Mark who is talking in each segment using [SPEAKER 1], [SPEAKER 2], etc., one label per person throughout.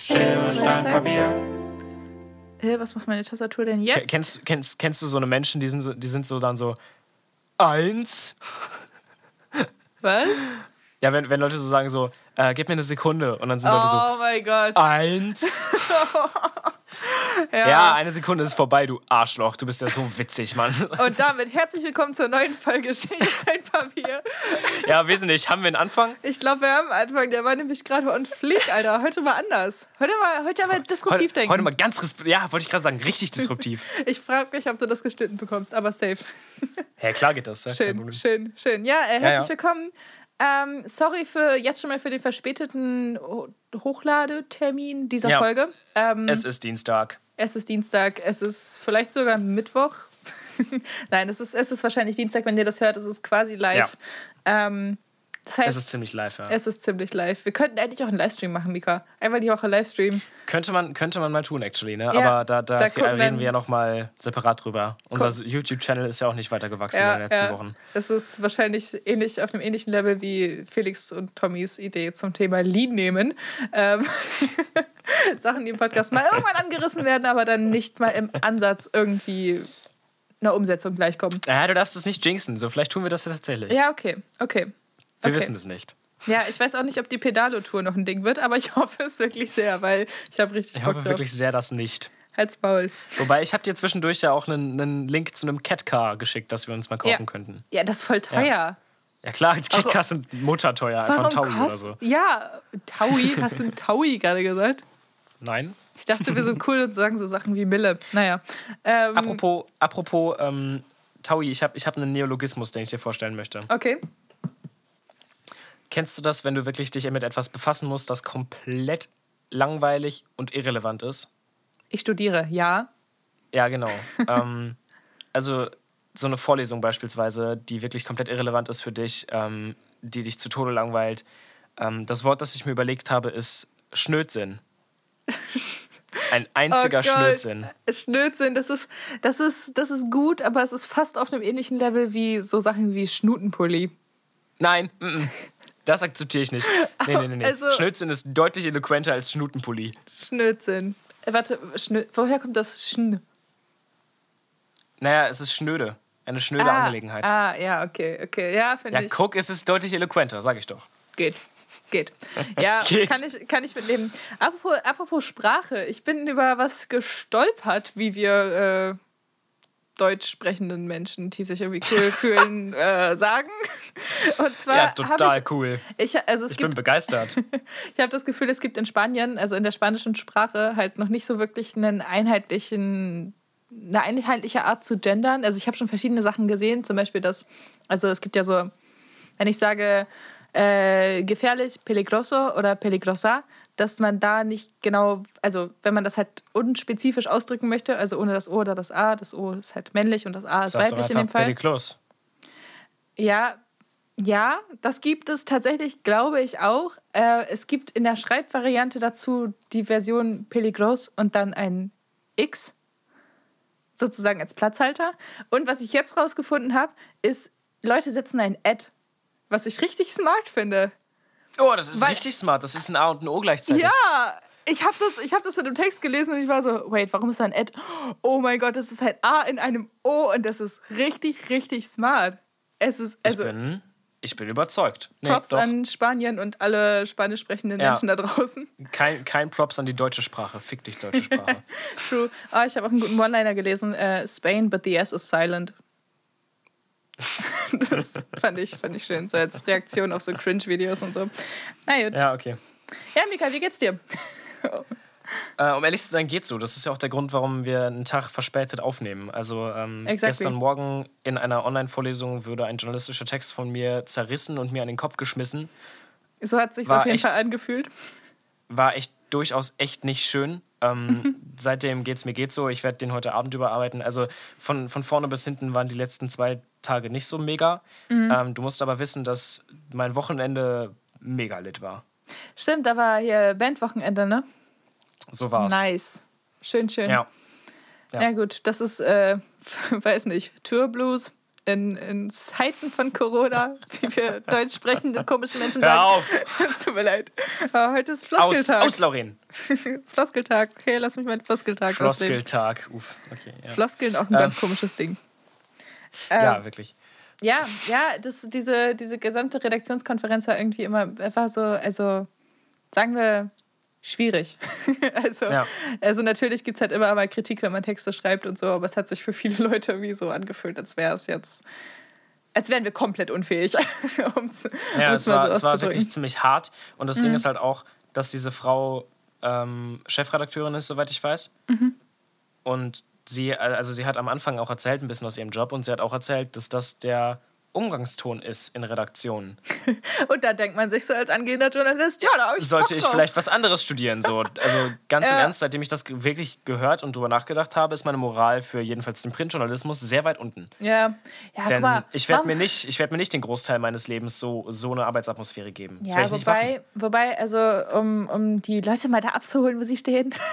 [SPEAKER 1] Silbersteinpapier.
[SPEAKER 2] Äh, was macht meine Tastatur denn jetzt?
[SPEAKER 1] Ke- Kennst, kennst, kennst du so eine Menschen, die sind so, die sind so dann so eins?
[SPEAKER 2] Was?
[SPEAKER 1] Ja, wenn, wenn Leute so sagen so, äh, gib mir eine Sekunde und dann sind Leute so
[SPEAKER 2] Oh mein Gott.
[SPEAKER 1] eins. Ja, eine Sekunde ist vorbei, du Arschloch. Du bist ja so witzig, Mann.
[SPEAKER 2] Und damit herzlich willkommen zur neuen Folge Steinpapier.
[SPEAKER 1] Ja, wesentlich. Haben wir einen Anfang?
[SPEAKER 2] Ich glaube, wir haben einen Anfang, der war nämlich gerade on fleek, Alter. Heute war anders. Heute war heute aber disruptiv
[SPEAKER 1] Heute,
[SPEAKER 2] denken.
[SPEAKER 1] heute mal ganz, ja, wollte ich gerade sagen, richtig disruptiv.
[SPEAKER 2] Ich frage mich, ob du das geschnitten bekommst, aber safe.
[SPEAKER 1] Ja, klar geht das. Ja, kein
[SPEAKER 2] Schön, schön, schön. Ja, äh, herzlich
[SPEAKER 1] Ja, ja.
[SPEAKER 2] willkommen. Ähm, sorry für jetzt schon mal für den verspäteten Ho- Hochladetermin dieser
[SPEAKER 1] Ja.
[SPEAKER 2] Folge. Ähm,
[SPEAKER 1] Es ist Dienstag.
[SPEAKER 2] Es ist Dienstag, es ist vielleicht sogar Mittwoch. Nein, es ist, es ist wahrscheinlich Dienstag, wenn ihr das hört. Es ist quasi live. Ähm, das heißt,
[SPEAKER 1] Es ist ziemlich live, ja.
[SPEAKER 2] es ist ziemlich live. Wir könnten eigentlich auch einen Livestream machen, Mika. Einmal die Woche Livestream.
[SPEAKER 1] Könnte man, könnte man mal tun, actually, ne?
[SPEAKER 2] Ja,
[SPEAKER 1] Aber da, da,
[SPEAKER 2] da
[SPEAKER 1] reden
[SPEAKER 2] dann-
[SPEAKER 1] wir ja nochmal separat drüber. Unser YouTube-Channel ist ja auch nicht weiter gewachsen in den letzten Wochen.
[SPEAKER 2] Es ist wahrscheinlich ähnlich auf einem ähnlichen Level wie Felix und Tommys Idee zum Thema Lean nehmen. Ähm, Sachen, die im Podcast mal irgendwann angerissen werden, aber dann nicht mal im Ansatz irgendwie einer Umsetzung gleichkommen.
[SPEAKER 1] Ja, du darfst es nicht jinxen. So, vielleicht tun wir das ja tatsächlich.
[SPEAKER 2] Ja, okay, okay.
[SPEAKER 1] Wir
[SPEAKER 2] okay.
[SPEAKER 1] wissen es nicht.
[SPEAKER 2] Ja, ich weiß auch nicht, ob die Pedalo-Tour noch ein Ding wird, aber ich hoffe es wirklich sehr, weil ich habe richtig
[SPEAKER 1] Ich
[SPEAKER 2] Bock
[SPEAKER 1] hoffe
[SPEAKER 2] drauf.
[SPEAKER 1] wirklich sehr, dass nicht.
[SPEAKER 2] Halt's Maul.
[SPEAKER 1] Wobei, ich habe dir zwischendurch ja auch einen, einen Link zu einem Catcar geschickt, das wir uns mal kaufen
[SPEAKER 2] Ja.
[SPEAKER 1] könnten.
[SPEAKER 2] Ja, das ist voll teuer.
[SPEAKER 1] Ja klar, die Catcars sind mutterteuer,
[SPEAKER 2] Warum
[SPEAKER 1] von Taui oder so.
[SPEAKER 2] Ja, Taui, hast du Taui gerade gesagt?
[SPEAKER 1] Nein.
[SPEAKER 2] Ich dachte, wir sind cool und sagen so Sachen wie Mille. Naja. Ähm,
[SPEAKER 1] Apropos, apropos ähm, Taui, ich habe ich hab einen Neologismus, den ich dir vorstellen möchte.
[SPEAKER 2] okay.
[SPEAKER 1] Kennst du das, wenn du wirklich dich mit etwas befassen musst, das komplett langweilig und irrelevant ist?
[SPEAKER 2] Ich studiere, ja.
[SPEAKER 1] Ja, genau. ähm, also so eine Vorlesung beispielsweise, die wirklich komplett irrelevant ist für dich, ähm, die dich zu Tode langweilt. Ähm, das Wort, das ich mir überlegt habe, ist Schnödsinn. Ein einziger
[SPEAKER 2] Oh.
[SPEAKER 1] Schnödsinn.
[SPEAKER 2] Schnödsinn, das ist, das, ist, das ist gut, aber es ist fast auf einem ähnlichen Level wie so Sachen wie Schnutenpulli.
[SPEAKER 1] Nein, mm -mm. das akzeptiere ich nicht. Nee, nee, nee. nee.
[SPEAKER 2] Also-
[SPEAKER 1] Schnödsinn ist deutlich eloquenter als Schnutenpulli.
[SPEAKER 2] Schnödsinn. Äh, warte, Schnö woher kommt das Schn?
[SPEAKER 1] Naja, es ist schnöde. Eine schnöde
[SPEAKER 2] ah,
[SPEAKER 1] Angelegenheit.
[SPEAKER 2] Ah, ja, okay, okay. Ja, finde
[SPEAKER 1] Ja,
[SPEAKER 2] ich.
[SPEAKER 1] guck, es ist deutlich eloquenter, sag ich doch.
[SPEAKER 2] Geht. Geht. Ja,
[SPEAKER 1] Geht.
[SPEAKER 2] Kann, ich, kann ich mitleben. Apropos, apropos Sprache, ich bin über was gestolpert, wie wir äh, deutsch sprechenden Menschen, die sich irgendwie cool fühlen, äh, sagen. Und zwar
[SPEAKER 1] Ja, total
[SPEAKER 2] ich,
[SPEAKER 1] cool.
[SPEAKER 2] ich, also
[SPEAKER 1] Ich bin
[SPEAKER 2] gibt,
[SPEAKER 1] begeistert.
[SPEAKER 2] ich habe das Gefühl, es gibt in Spanien, also in der spanischen Sprache, halt noch nicht so wirklich einen einheitlichen eine einheitliche Art zu gendern. Also ich habe schon verschiedene Sachen gesehen, zum Beispiel das, also es gibt ja so, wenn ich sage äh, gefährlich, peligroso oder peligrosa, dass man da nicht genau, also wenn man das halt unspezifisch ausdrücken möchte, also ohne das O oder das A, das O ist halt männlich und das A ist
[SPEAKER 1] Sag doch
[SPEAKER 2] weiblich in dem Fall.
[SPEAKER 1] Periklos.
[SPEAKER 2] Ja, ja, das gibt es tatsächlich, glaube ich auch. Äh, es gibt in der Schreibvariante dazu die Version Peligros und dann ein X, sozusagen als Platzhalter. Und was ich jetzt rausgefunden habe, ist, Leute setzen ein Ad, was ich richtig smart finde.
[SPEAKER 1] Oh, das ist
[SPEAKER 2] Weil-
[SPEAKER 1] richtig smart. Das ist ein A und ein O gleichzeitig.
[SPEAKER 2] Ja, ich habe das, ich hab das in einem Text gelesen und ich war so, wait, warum ist da ein Ad? Oh mein Gott, das ist halt A in einem O und das ist richtig, richtig smart. Es ist, also,
[SPEAKER 1] ich, bin, ich bin überzeugt. Nee,
[SPEAKER 2] Props
[SPEAKER 1] doch.
[SPEAKER 2] an Spanien und alle spanisch sprechenden
[SPEAKER 1] Ja.
[SPEAKER 2] Menschen da draußen.
[SPEAKER 1] Kein, kein Props an die deutsche Sprache. Fick dich, deutsche Sprache.
[SPEAKER 2] True. Ah, ich habe auch einen guten One-Liner gelesen. Äh, Spain, but the S is silent. das fand ich, fand ich schön. So als Reaktion auf so Cringe-Videos und so. Na gut. Ja,
[SPEAKER 1] ja, okay.
[SPEAKER 2] Mika, wie geht's dir?
[SPEAKER 1] Äh, um ehrlich zu sein, geht so. Das ist ja auch der Grund, warum wir einen Tag verspätet aufnehmen. Also ähm,
[SPEAKER 2] Exactly.
[SPEAKER 1] gestern Morgen in einer Online-Vorlesung wurde ein journalistischer Text von mir zerrissen und mir an den Kopf geschmissen.
[SPEAKER 2] So hat sich
[SPEAKER 1] War
[SPEAKER 2] auf jeden
[SPEAKER 1] echt-
[SPEAKER 2] Fall angefühlt.
[SPEAKER 1] War echt durchaus echt nicht schön. Ähm, seitdem geht's mir geht so. Ich werde den heute Abend überarbeiten. Also von, von vorne bis hinten waren die letzten zwei Tage nicht so mega.
[SPEAKER 2] Mhm.
[SPEAKER 1] Ähm, du musst aber wissen, dass mein Wochenende mega lit war.
[SPEAKER 2] Stimmt, da war hier Bandwochenende, ne?
[SPEAKER 1] So war's.
[SPEAKER 2] Nice. Schön, schön.
[SPEAKER 1] Ja. Ja.
[SPEAKER 2] Ja. gut, das ist, äh, weiß nicht, Tourblues. in, in Zeiten von Corona, wie wir deutsch sprechende komische Menschen
[SPEAKER 1] Hör
[SPEAKER 2] sagen.
[SPEAKER 1] auf!
[SPEAKER 2] Es tut mir leid. Aber heute ist
[SPEAKER 1] Aus,
[SPEAKER 2] Floskeltag.
[SPEAKER 1] aus Lauren.
[SPEAKER 2] Floskeltag. Okay, lass mich meinen Floskeltag.
[SPEAKER 1] Floskeltag. Uff, okay. Ja,
[SPEAKER 2] Floskeln auch ein
[SPEAKER 1] Ähm.
[SPEAKER 2] ganz komisches Ding. Ähm,
[SPEAKER 1] ja wirklich.
[SPEAKER 2] Ja, ja, das, diese, diese gesamte Redaktionskonferenz war irgendwie immer einfach so, also sagen wir, schwierig. also,
[SPEAKER 1] Ja.
[SPEAKER 2] also natürlich gibt es halt immer mal Kritik, wenn man Texte schreibt und so, aber es hat sich für viele Leute irgendwie so angefühlt, als wäre es jetzt, als wären wir komplett unfähig, um es
[SPEAKER 1] Ja,
[SPEAKER 2] mal
[SPEAKER 1] es
[SPEAKER 2] so
[SPEAKER 1] war, es war wirklich ziemlich hart. Und das
[SPEAKER 2] Mhm.
[SPEAKER 1] Ding ist halt auch, dass diese Frau ähm, Chefredakteurin ist, soweit ich weiß.
[SPEAKER 2] Mhm.
[SPEAKER 1] Und sie, also sie hat am Anfang auch erzählt, ein bisschen aus ihrem Job, und sie hat auch erzählt, dass das der Umgangston ist in Redaktionen.
[SPEAKER 2] Und da denkt man sich so als angehender Journalist, ja, da habe ich
[SPEAKER 1] Sollte ich vielleicht was anderes studieren? So. Also ganz im
[SPEAKER 2] Ja.
[SPEAKER 1] Ernst, seitdem ich das wirklich gehört und drüber nachgedacht habe, ist meine Moral für jedenfalls den Printjournalismus sehr weit unten.
[SPEAKER 2] Ja, ja
[SPEAKER 1] Denn
[SPEAKER 2] mal.
[SPEAKER 1] ich werde mir, nicht- ich werd mir nicht den Großteil meines Lebens so, so eine Arbeitsatmosphäre geben. Das
[SPEAKER 2] Ja, wobei, wobei, also um, um die Leute mal da abzuholen, wo sie stehen.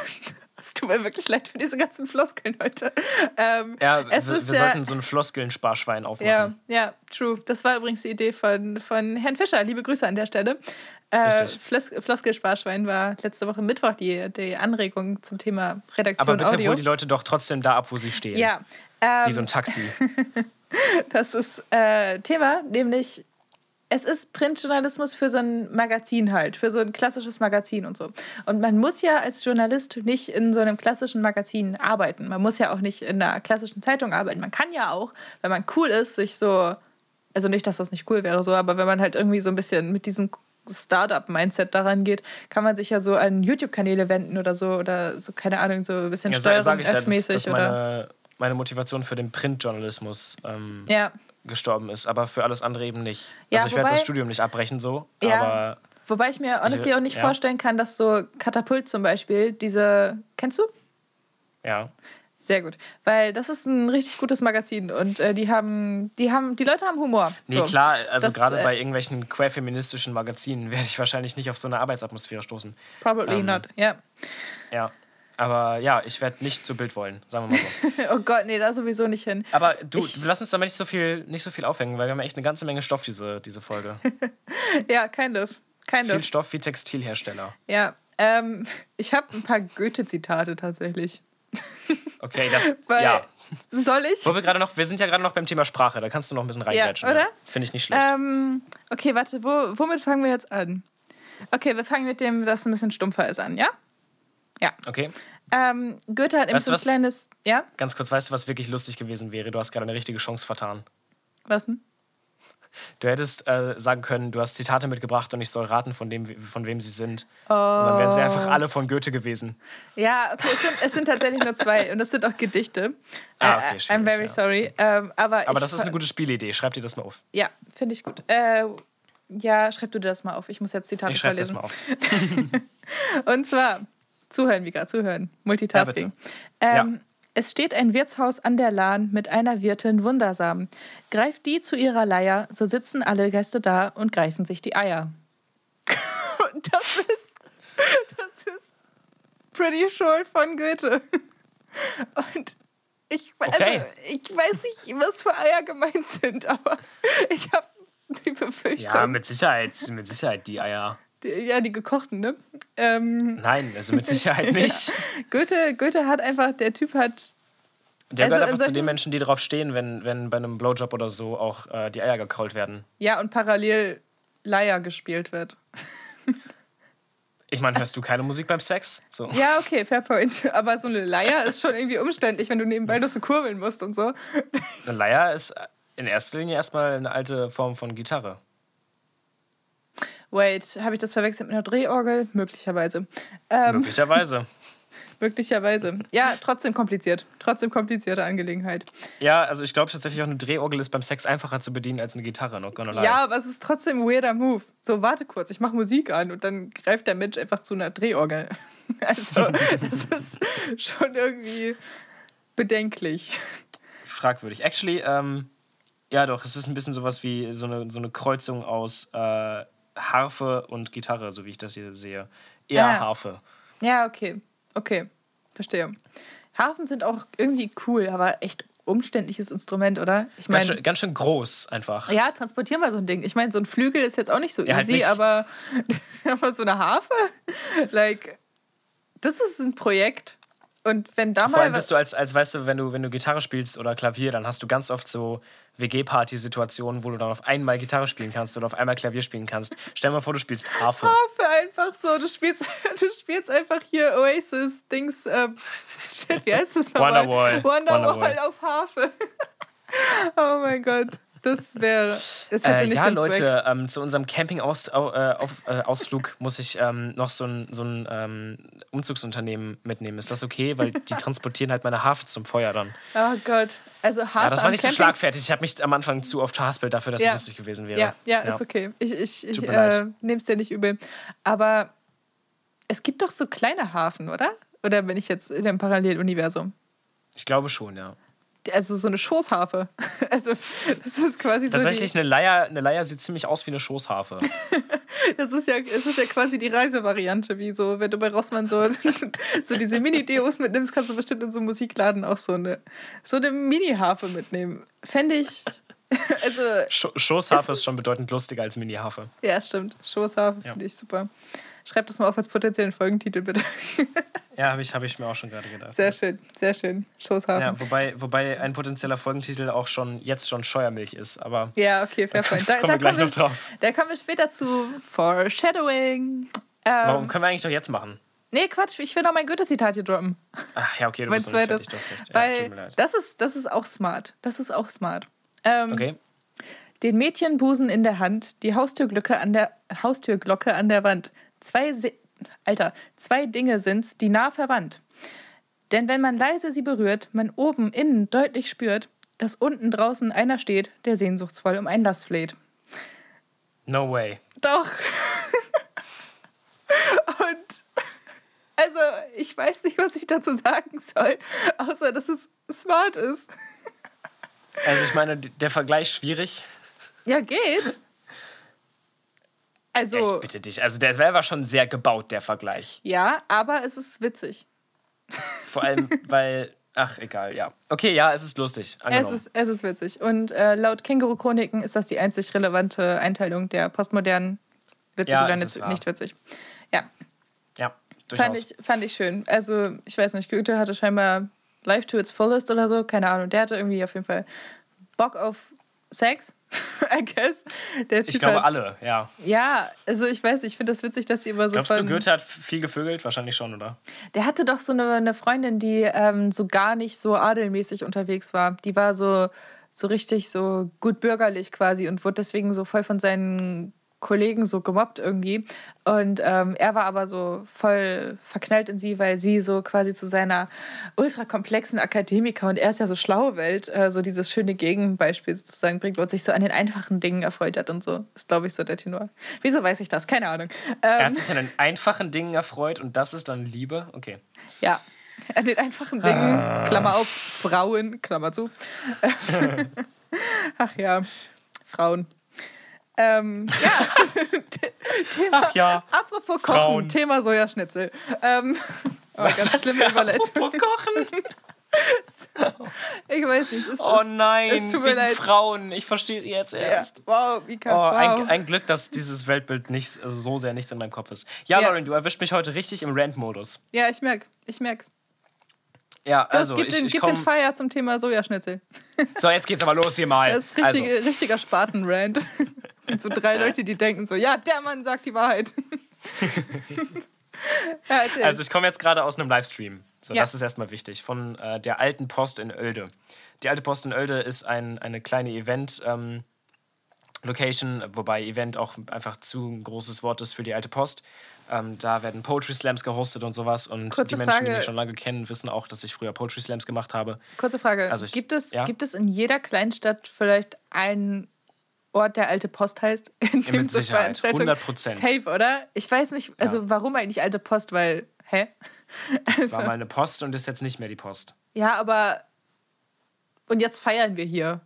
[SPEAKER 2] Es tut mir wirklich leid für diese ganzen Floskeln heute. Ähm,
[SPEAKER 1] Ja,
[SPEAKER 2] es
[SPEAKER 1] wir,
[SPEAKER 2] ist
[SPEAKER 1] wir
[SPEAKER 2] ja,
[SPEAKER 1] sollten so ein Floskeln-Sparschwein aufmachen.
[SPEAKER 2] ja, ja, true. Das war übrigens die Idee von, von Herrn Fischer. Liebe Grüße an der Stelle. Äh. Flos Floskelsparschwein war letzte Woche Mittwoch die, die Anregung zum Thema
[SPEAKER 1] Aber
[SPEAKER 2] Redaktion
[SPEAKER 1] bitte
[SPEAKER 2] Audio.
[SPEAKER 1] hol die Leute doch trotzdem da ab, wo sie stehen.
[SPEAKER 2] ja,
[SPEAKER 1] Wie
[SPEAKER 2] ähm,
[SPEAKER 1] so ein Taxi.
[SPEAKER 2] das ist äh, Thema, nämlich es ist Printjournalismus für so ein Magazin halt, für so ein klassisches Magazin und so. Und man muss ja als Journalist nicht in so einem klassischen Magazin arbeiten. Man muss ja auch nicht in einer klassischen Zeitung arbeiten. Man kann ja auch, wenn man cool ist, sich so, also nicht, dass das nicht cool wäre, so, aber wenn man halt irgendwie so ein bisschen mit diesem Startup-Mindset daran geht, kann man sich ja so an YouTube-Kanäle wenden oder so oder so, keine Ahnung, so ein bisschen
[SPEAKER 1] Ja,
[SPEAKER 2] Steuerung
[SPEAKER 1] ich ja,
[SPEAKER 2] F-mäßig
[SPEAKER 1] dass
[SPEAKER 2] oder.
[SPEAKER 1] meine, meine Motivation für den Printjournalismus ähm,
[SPEAKER 2] Ja,
[SPEAKER 1] gestorben ist, aber für alles andere eben nicht.
[SPEAKER 2] Ja,
[SPEAKER 1] also ich werde das Studium nicht abbrechen so,
[SPEAKER 2] Ja.
[SPEAKER 1] aber
[SPEAKER 2] Wobei ich mir honestly auch nicht
[SPEAKER 1] ja.
[SPEAKER 2] vorstellen kann, dass so Katapult zum Beispiel, diese. Kennst du?
[SPEAKER 1] ja.
[SPEAKER 2] Sehr gut. Weil das ist ein richtig gutes Magazin und äh, die haben, die haben, die Leute haben Humor.
[SPEAKER 1] Nee,
[SPEAKER 2] So.
[SPEAKER 1] klar, also gerade
[SPEAKER 2] äh,
[SPEAKER 1] bei irgendwelchen queerfeministischen Magazinen werde ich wahrscheinlich nicht auf so eine Arbeitsatmosphäre stoßen.
[SPEAKER 2] Probably
[SPEAKER 1] ähm,
[SPEAKER 2] not, ja.
[SPEAKER 1] Ja. Aber ja, ich werde nicht zu Bild wollen, sagen wir mal so.
[SPEAKER 2] Oh Gott, nee, da sowieso nicht hin.
[SPEAKER 1] Aber du,
[SPEAKER 2] Ich-
[SPEAKER 1] lass uns damit nicht so viel, nicht so viel aufhängen, weil wir haben echt eine ganze Menge Stoff, diese, diese Folge.
[SPEAKER 2] Ja, kind of. Kind
[SPEAKER 1] Viel
[SPEAKER 2] of.
[SPEAKER 1] Stoff wie Textilhersteller.
[SPEAKER 2] Ja. Ähm, ich habe ein paar Goethe-Zitate tatsächlich.
[SPEAKER 1] Okay, das,
[SPEAKER 2] Weil,
[SPEAKER 1] ja.
[SPEAKER 2] Soll ich?
[SPEAKER 1] Wo wir gerade noch, wir sind ja gerade noch beim Thema Sprache, da kannst du noch ein bisschen reingrätschen.
[SPEAKER 2] oder?
[SPEAKER 1] ne? Finde ich nicht schlecht.
[SPEAKER 2] Ähm, okay, warte, wo, womit fangen wir jetzt an? Okay, wir fangen mit dem, das ein bisschen stumpfer ist, an, ja? Ja.
[SPEAKER 1] Okay,
[SPEAKER 2] Ähm, Goethe hat eben so ein kleines. Ja?
[SPEAKER 1] ganz kurz, weißt du, was wirklich lustig gewesen wäre? Du hast gerade eine richtige Chance vertan.
[SPEAKER 2] Was denn?
[SPEAKER 1] Du hättest äh, sagen können, du hast Zitate mitgebracht und ich soll raten, von, dem, von wem sie sind. Und dann wären sie einfach
[SPEAKER 2] Oh.
[SPEAKER 1] alle von Goethe gewesen.
[SPEAKER 2] Ja, okay, es sind, es sind tatsächlich nur zwei und es sind auch Gedichte.
[SPEAKER 1] Ah,
[SPEAKER 2] Äh,
[SPEAKER 1] okay,
[SPEAKER 2] I'm very
[SPEAKER 1] ja.
[SPEAKER 2] sorry. Ähm, aber
[SPEAKER 1] Aber
[SPEAKER 2] ich,
[SPEAKER 1] das ist eine gute Spielidee. Schreib dir das mal auf.
[SPEAKER 2] Ja, finde ich gut. Äh, ja, schreib du dir das mal auf. Ich muss jetzt Zitate
[SPEAKER 1] Ich schreibe das
[SPEAKER 2] vorlesen.
[SPEAKER 1] mal auf.
[SPEAKER 2] Und zwar, zuhören, Vika, zuhören. Multitasking.
[SPEAKER 1] Ja,
[SPEAKER 2] ähm, Es steht ein Wirtshaus an der Lahn mit einer Wirtin wundersam. Greift die zu ihrer Leier, so sitzen alle Gäste da und greifen sich die Eier. Und das ist, das ist Pretty Sure von Goethe. Und ich, also,
[SPEAKER 1] Okay.
[SPEAKER 2] ich weiß nicht, was für Eier gemeint sind, aber ich habe die Befürchtung.
[SPEAKER 1] Ja, mit Sicherheit, mit Sicherheit die Eier.
[SPEAKER 2] Ja, die gekochten, ne? Ähm,
[SPEAKER 1] Nein, also mit Sicherheit nicht.
[SPEAKER 2] Goethe, Goethe hat einfach, der Typ hat
[SPEAKER 1] Der
[SPEAKER 2] Also
[SPEAKER 1] gehört
[SPEAKER 2] in
[SPEAKER 1] einfach zu den Menschen, die drauf stehen, wenn, wenn bei einem Blowjob oder so auch äh, die Eier gekrault werden.
[SPEAKER 2] Ja, und parallel Leier gespielt wird.
[SPEAKER 1] Ich meine, hörst du keine Musik beim Sex? So.
[SPEAKER 2] Ja, okay, fair point. Aber so eine Leier ist schon irgendwie umständlich, wenn du nebenbei noch so kurbeln musst und so.
[SPEAKER 1] Eine Leier ist in erster Linie erstmal eine alte Form von Gitarre.
[SPEAKER 2] Wait, habe ich das verwechselt mit einer Drehorgel? Möglicherweise. Ähm,
[SPEAKER 1] Möglicherweise.
[SPEAKER 2] möglicherweise. Ja, trotzdem kompliziert. Trotzdem komplizierte Angelegenheit.
[SPEAKER 1] Ja, also ich glaube tatsächlich auch eine Drehorgel ist beim Sex einfacher zu bedienen als eine Gitarre, not gonna lie.
[SPEAKER 2] Ja, aber es ist trotzdem ein weirder Move. So, warte kurz, ich mache Musik an und dann greift der Mensch einfach zu einer Drehorgel. Also, das ist schon irgendwie bedenklich.
[SPEAKER 1] Fragwürdig. Actually, ähm, ja doch, es ist ein bisschen sowas wie so eine, so eine Kreuzung aus äh, Harfe und Gitarre, so wie ich das hier sehe. Eher
[SPEAKER 2] Ah.
[SPEAKER 1] Harfe.
[SPEAKER 2] Ja, okay. Okay, verstehe. Harfen sind auch irgendwie cool, aber echt umständliches Instrument, oder? Ich
[SPEAKER 1] Ganz
[SPEAKER 2] meine,
[SPEAKER 1] schön, ganz schön groß einfach.
[SPEAKER 2] ja, transportieren wir so ein Ding. Ich meine, so ein Flügel ist jetzt auch nicht so
[SPEAKER 1] Ja, halt
[SPEAKER 2] easy,
[SPEAKER 1] nicht.
[SPEAKER 2] aber, aber so eine Harfe, like, das ist ein Projekt. Und wenn da
[SPEAKER 1] Vor allem bist du als, als weißt du, wenn du, wenn du Gitarre spielst oder Klavier, dann hast du ganz oft so WG-Party-Situationen, wo du dann auf einmal Gitarre spielen kannst oder auf einmal Klavier spielen kannst. Stell mal vor, du spielst Harfe.
[SPEAKER 2] Harfe einfach so. Du spielst, du spielst einfach hier Oasis, Dings, äh, shit, wie heißt das nochmal?
[SPEAKER 1] Wonderwall.
[SPEAKER 2] Wonderwall
[SPEAKER 1] Wonderwall.
[SPEAKER 2] auf Harfe. oh mein Gott. Das wäre. Das hätte
[SPEAKER 1] Äh,
[SPEAKER 2] nicht
[SPEAKER 1] ja. Leute, ähm, zu unserem Camping-Ausflug äh, äh, muss ich ähm, noch so ein, so ein ähm, Umzugsunternehmen mitnehmen. Ist das okay? Weil die transportieren halt meine Harfe zum Feuer dann.
[SPEAKER 2] Oh Gott. Also Harfe
[SPEAKER 1] Ja, das war nicht so
[SPEAKER 2] Camping-
[SPEAKER 1] schlagfertig. Ich habe mich am Anfang zu oft verhaspelt dafür, dass
[SPEAKER 2] Ja.
[SPEAKER 1] es lustig gewesen wäre.
[SPEAKER 2] Ja, ja, ist okay. Ich, ich, ich äh, nehme es dir nicht übel. Aber es gibt doch so kleine Hafen, oder? Oder bin ich jetzt in dem Paralleluniversum?
[SPEAKER 1] Ich glaube schon, ja.
[SPEAKER 2] Also so eine Schoßharfe. Also das ist quasi
[SPEAKER 1] Tatsächlich,
[SPEAKER 2] so
[SPEAKER 1] eine Leier, eine Leier sieht ziemlich aus wie eine Schoßharfe.
[SPEAKER 2] die, das ist ja, es ist ja quasi die Reisevariante, wie so, wenn du bei Rossmann so, so diese Mini-Deos mitnimmst, kannst du bestimmt in so einem Musikladen auch so eine, so eine Mini-Harfe mitnehmen. Fände ich, also
[SPEAKER 1] Sch Schoßharfe ist schon bedeutend lustiger als Mini-Harfe.
[SPEAKER 2] ja, stimmt. Schoßharfe
[SPEAKER 1] Ja.
[SPEAKER 2] finde ich super. Schreib das mal auf als potenziellen Folgentitel, bitte.
[SPEAKER 1] Ja, habe ich, hab ich mir auch schon gerade gedacht.
[SPEAKER 2] Sehr schön, sehr schön. Schoßhafen.
[SPEAKER 1] Ja, wobei, wobei ein potenzieller Folgentitel auch schon jetzt schon Scheuermilch ist, aber
[SPEAKER 2] Ja, okay, fair point. Da,
[SPEAKER 1] kommen wir gleich noch drauf.
[SPEAKER 2] da kommen wir später zu Foreshadowing. Ähm,
[SPEAKER 1] Warum können wir eigentlich doch jetzt machen?
[SPEAKER 2] Nee, Quatsch, ich will noch mein Goethe-Zitat hier droppen.
[SPEAKER 1] Ach ja, okay, du
[SPEAKER 2] Mein
[SPEAKER 1] bist
[SPEAKER 2] zweites.
[SPEAKER 1] fertig, du hast recht. Ja,
[SPEAKER 2] Weil
[SPEAKER 1] tut mir leid.
[SPEAKER 2] das ist, das ist auch smart. Das ist auch smart. Ähm,
[SPEAKER 1] Okay.
[SPEAKER 2] Den Mädchenbusen in der Hand, die Haustürglocke an der, Haustürglocke an der Wand. Zwei, Se Alter, zwei Dinge sind's, die nah verwandt. Denn wenn man leise sie berührt, man oben innen deutlich spürt, dass unten draußen einer steht, der sehnsuchtsvoll um Einlass fleht.
[SPEAKER 1] No way.
[SPEAKER 2] Doch. Und also, ich weiß nicht, was ich dazu sagen soll, außer dass es smart ist.
[SPEAKER 1] Also ich meine, der Vergleich schwierig.
[SPEAKER 2] Ja, geht. Also,
[SPEAKER 1] ich bitte dich. Also der war schon sehr gebaut, der Vergleich.
[SPEAKER 2] ja, aber es ist witzig.
[SPEAKER 1] Vor allem, weil. Ach, egal, ja. Okay, ja, es ist lustig.
[SPEAKER 2] Es ist, es ist witzig. Und äh, laut Känguru-Chroniken ist das die einzig relevante Einteilung der postmodernen witzig
[SPEAKER 1] Ja,
[SPEAKER 2] oder nicht,
[SPEAKER 1] wahr.
[SPEAKER 2] witzig. Ja,
[SPEAKER 1] ja,
[SPEAKER 2] fand
[SPEAKER 1] durchaus.
[SPEAKER 2] ich, fand ich schön. Also, ich weiß nicht, Goethe hatte scheinbar Life to its fullest oder so, keine Ahnung. Der hatte irgendwie auf jeden Fall Bock auf Sex, I guess. Der typ
[SPEAKER 1] Ich glaube
[SPEAKER 2] hat,
[SPEAKER 1] alle, ja.
[SPEAKER 2] Ja, also ich weiß, ich finde das witzig, dass sie immer so
[SPEAKER 1] Glaubst du,
[SPEAKER 2] von...
[SPEAKER 1] Goethe hat viel gevögelt? Wahrscheinlich schon, oder?
[SPEAKER 2] Der hatte doch so eine, eine Freundin, die ähm, so gar nicht so adelmäßig unterwegs war. Die war so, so richtig so gut bürgerlich quasi und wurde deswegen so voll von seinen Kollegen so gemobbt irgendwie. Und ähm, er war aber so voll verknallt in sie, weil sie so quasi zu seiner ultra komplexen Akademiker und er ist ja so schlaue Welt, äh, so dieses schöne Gegenbeispiel sozusagen bringt und sich so an den einfachen Dingen erfreut hat und so. Ist, glaube ich, so der Tenor. Wieso weiß ich das? Keine Ahnung.
[SPEAKER 1] Er
[SPEAKER 2] Ähm,
[SPEAKER 1] hat sich an den einfachen Dingen erfreut und das ist dann Liebe? Okay.
[SPEAKER 2] Ja, an den einfachen Dingen, Klammer auf, Frauen, Klammer zu. Ach ja, Frauen. Ähm, ja, Thema,
[SPEAKER 1] Ach ja.
[SPEAKER 2] apropos Kochen,
[SPEAKER 1] Frauen.
[SPEAKER 2] Thema Sojaschnitzel. Ähm, oh, ganz schlimme Überleitung.
[SPEAKER 1] Kochen?
[SPEAKER 2] Ich weiß nicht. Es
[SPEAKER 1] Oh nein,
[SPEAKER 2] es tut mir leid.
[SPEAKER 1] Frauen. Ich verstehe es jetzt
[SPEAKER 2] Ja.
[SPEAKER 1] erst.
[SPEAKER 2] Wow, Mika,
[SPEAKER 1] Oh,
[SPEAKER 2] wow.
[SPEAKER 1] ein, ein Glück, dass dieses Weltbild nicht also so sehr nicht in meinem Kopf ist. Ja,
[SPEAKER 2] Ja.
[SPEAKER 1] Lauren, du erwischt mich heute richtig im Rant-Modus.
[SPEAKER 2] ja, ich merke, ich merk's.
[SPEAKER 1] Ja, also
[SPEAKER 2] gib
[SPEAKER 1] ich,
[SPEAKER 2] den,
[SPEAKER 1] ich
[SPEAKER 2] gib den
[SPEAKER 1] komm,
[SPEAKER 2] Feier zum Thema Sojaschnitzel.
[SPEAKER 1] So, jetzt geht's aber los hier mal.
[SPEAKER 2] Das ist
[SPEAKER 1] also,
[SPEAKER 2] richtige, richtiger Spaten-Rand. Und so drei Leute, die denken so, ja, der Mann sagt die Wahrheit. ja,
[SPEAKER 1] also ich komme jetzt gerade aus einem Livestream. So,
[SPEAKER 2] Ja.
[SPEAKER 1] das ist erstmal wichtig. Von äh, der alten Post in Oelde. Die alte Post in Oelde ist ein, eine kleine Event. Ähm, Location, wobei Event auch einfach zu ein großes Wort ist für die alte Post. Ähm, da werden Poetry Slams gehostet und sowas. Und
[SPEAKER 2] Kurze
[SPEAKER 1] die Menschen, die
[SPEAKER 2] Frage.
[SPEAKER 1] mich schon lange kennen, wissen auch, dass ich früher Poetry Slams gemacht habe.
[SPEAKER 2] Kurze Frage.
[SPEAKER 1] also ich-
[SPEAKER 2] gibt, es,
[SPEAKER 1] ja?
[SPEAKER 2] gibt es in jeder Kleinstadt vielleicht einen Ort, der alte Post heißt? In dem
[SPEAKER 1] mit
[SPEAKER 2] so
[SPEAKER 1] Sicherheit.
[SPEAKER 2] Veranstaltungen-
[SPEAKER 1] 100%.
[SPEAKER 2] Safe, oder? Ich weiß nicht, also warum eigentlich alte Post, weil, hä?
[SPEAKER 1] Das
[SPEAKER 2] Also,
[SPEAKER 1] war mal eine Post und ist jetzt nicht mehr die Post.
[SPEAKER 2] ja, aber und jetzt feiern wir hier.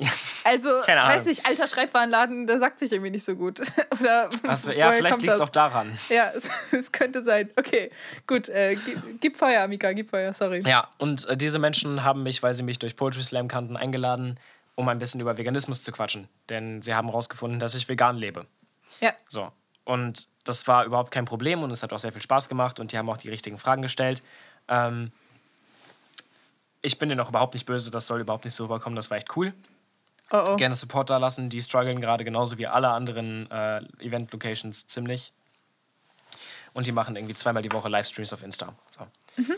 [SPEAKER 2] Also, weiß nicht, alter Schreibwarenladen, der sagt sich irgendwie nicht so gut. Oder
[SPEAKER 1] also, ja, vielleicht liegt es auch daran.
[SPEAKER 2] Ja, es, es, könnte sein. Okay, gut. Äh, gib, gib, Feuer, Mika, gib Feuer, sorry.
[SPEAKER 1] Ja, und äh, diese Menschen haben mich, weil sie mich durch Poetry Slam kannten, eingeladen, um ein bisschen über Veganismus zu quatschen. Denn sie haben herausgefunden, dass ich vegan lebe.
[SPEAKER 2] Ja.
[SPEAKER 1] So. Und das war überhaupt kein Problem und es hat auch sehr viel Spaß gemacht und die haben auch die richtigen Fragen gestellt. Ähm, ich bin denen auch überhaupt nicht böse, das soll überhaupt nicht so rüberkommen, das war echt cool.
[SPEAKER 2] Oh oh.
[SPEAKER 1] Gerne Support da lassen, die strugglen gerade genauso wie alle anderen äh, Event-Locations ziemlich. Und die machen irgendwie zweimal die Woche Livestreams auf Insta. So. Mhm.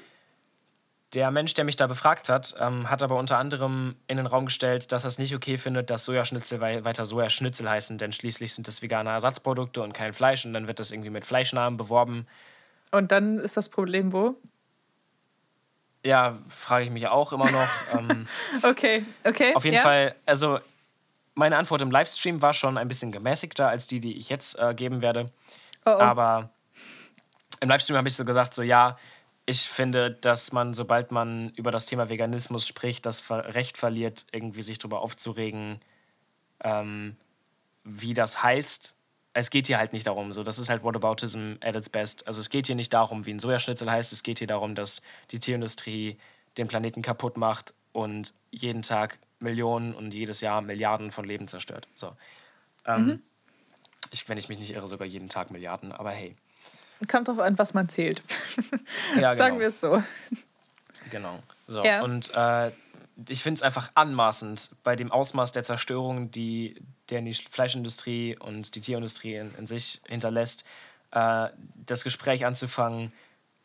[SPEAKER 1] Der Mensch, der mich da befragt hat, ähm, hat aber unter anderem in den Raum gestellt, dass er es nicht okay findet, dass Sojaschnitzel weiter Sojaschnitzel heißen, denn schließlich sind das vegane Ersatzprodukte und kein Fleisch und dann wird das irgendwie mit Fleischnamen beworben.
[SPEAKER 2] Und dann ist das Problem wo?
[SPEAKER 1] Ja, frage ich mich auch immer noch. ähm,
[SPEAKER 2] okay, okay.
[SPEAKER 1] Auf jeden ja. Fall, also meine Antwort im Livestream war schon ein bisschen gemäßigter als die, die ich jetzt äh, geben werde. Oh oh. Aber im Livestream habe ich so gesagt, so ja, ich finde, dass man, sobald man über das Thema Veganismus spricht, das Recht verliert, irgendwie sich darüber aufzuregen, ähm, wie das heißt es geht hier halt nicht darum, so das ist halt Whataboutism at its best. Also es geht hier nicht darum, wie ein Sojaschnitzel heißt, es geht hier darum, dass die Tierindustrie den Planeten kaputt macht und jeden Tag Millionen und jedes Jahr Milliarden von Leben zerstört. So. Ähm, mhm. ich, wenn ich mich nicht irre, sogar jeden Tag Milliarden, aber hey.
[SPEAKER 2] Kommt drauf an, was man zählt. ja, genau. Sagen wir es so.
[SPEAKER 1] Genau. So. Ja. Und äh, ich finde es einfach anmaßend bei dem Ausmaß der Zerstörung, die, der die Fleischindustrie und die Tierindustrie in, in sich hinterlässt, äh, das Gespräch anzufangen,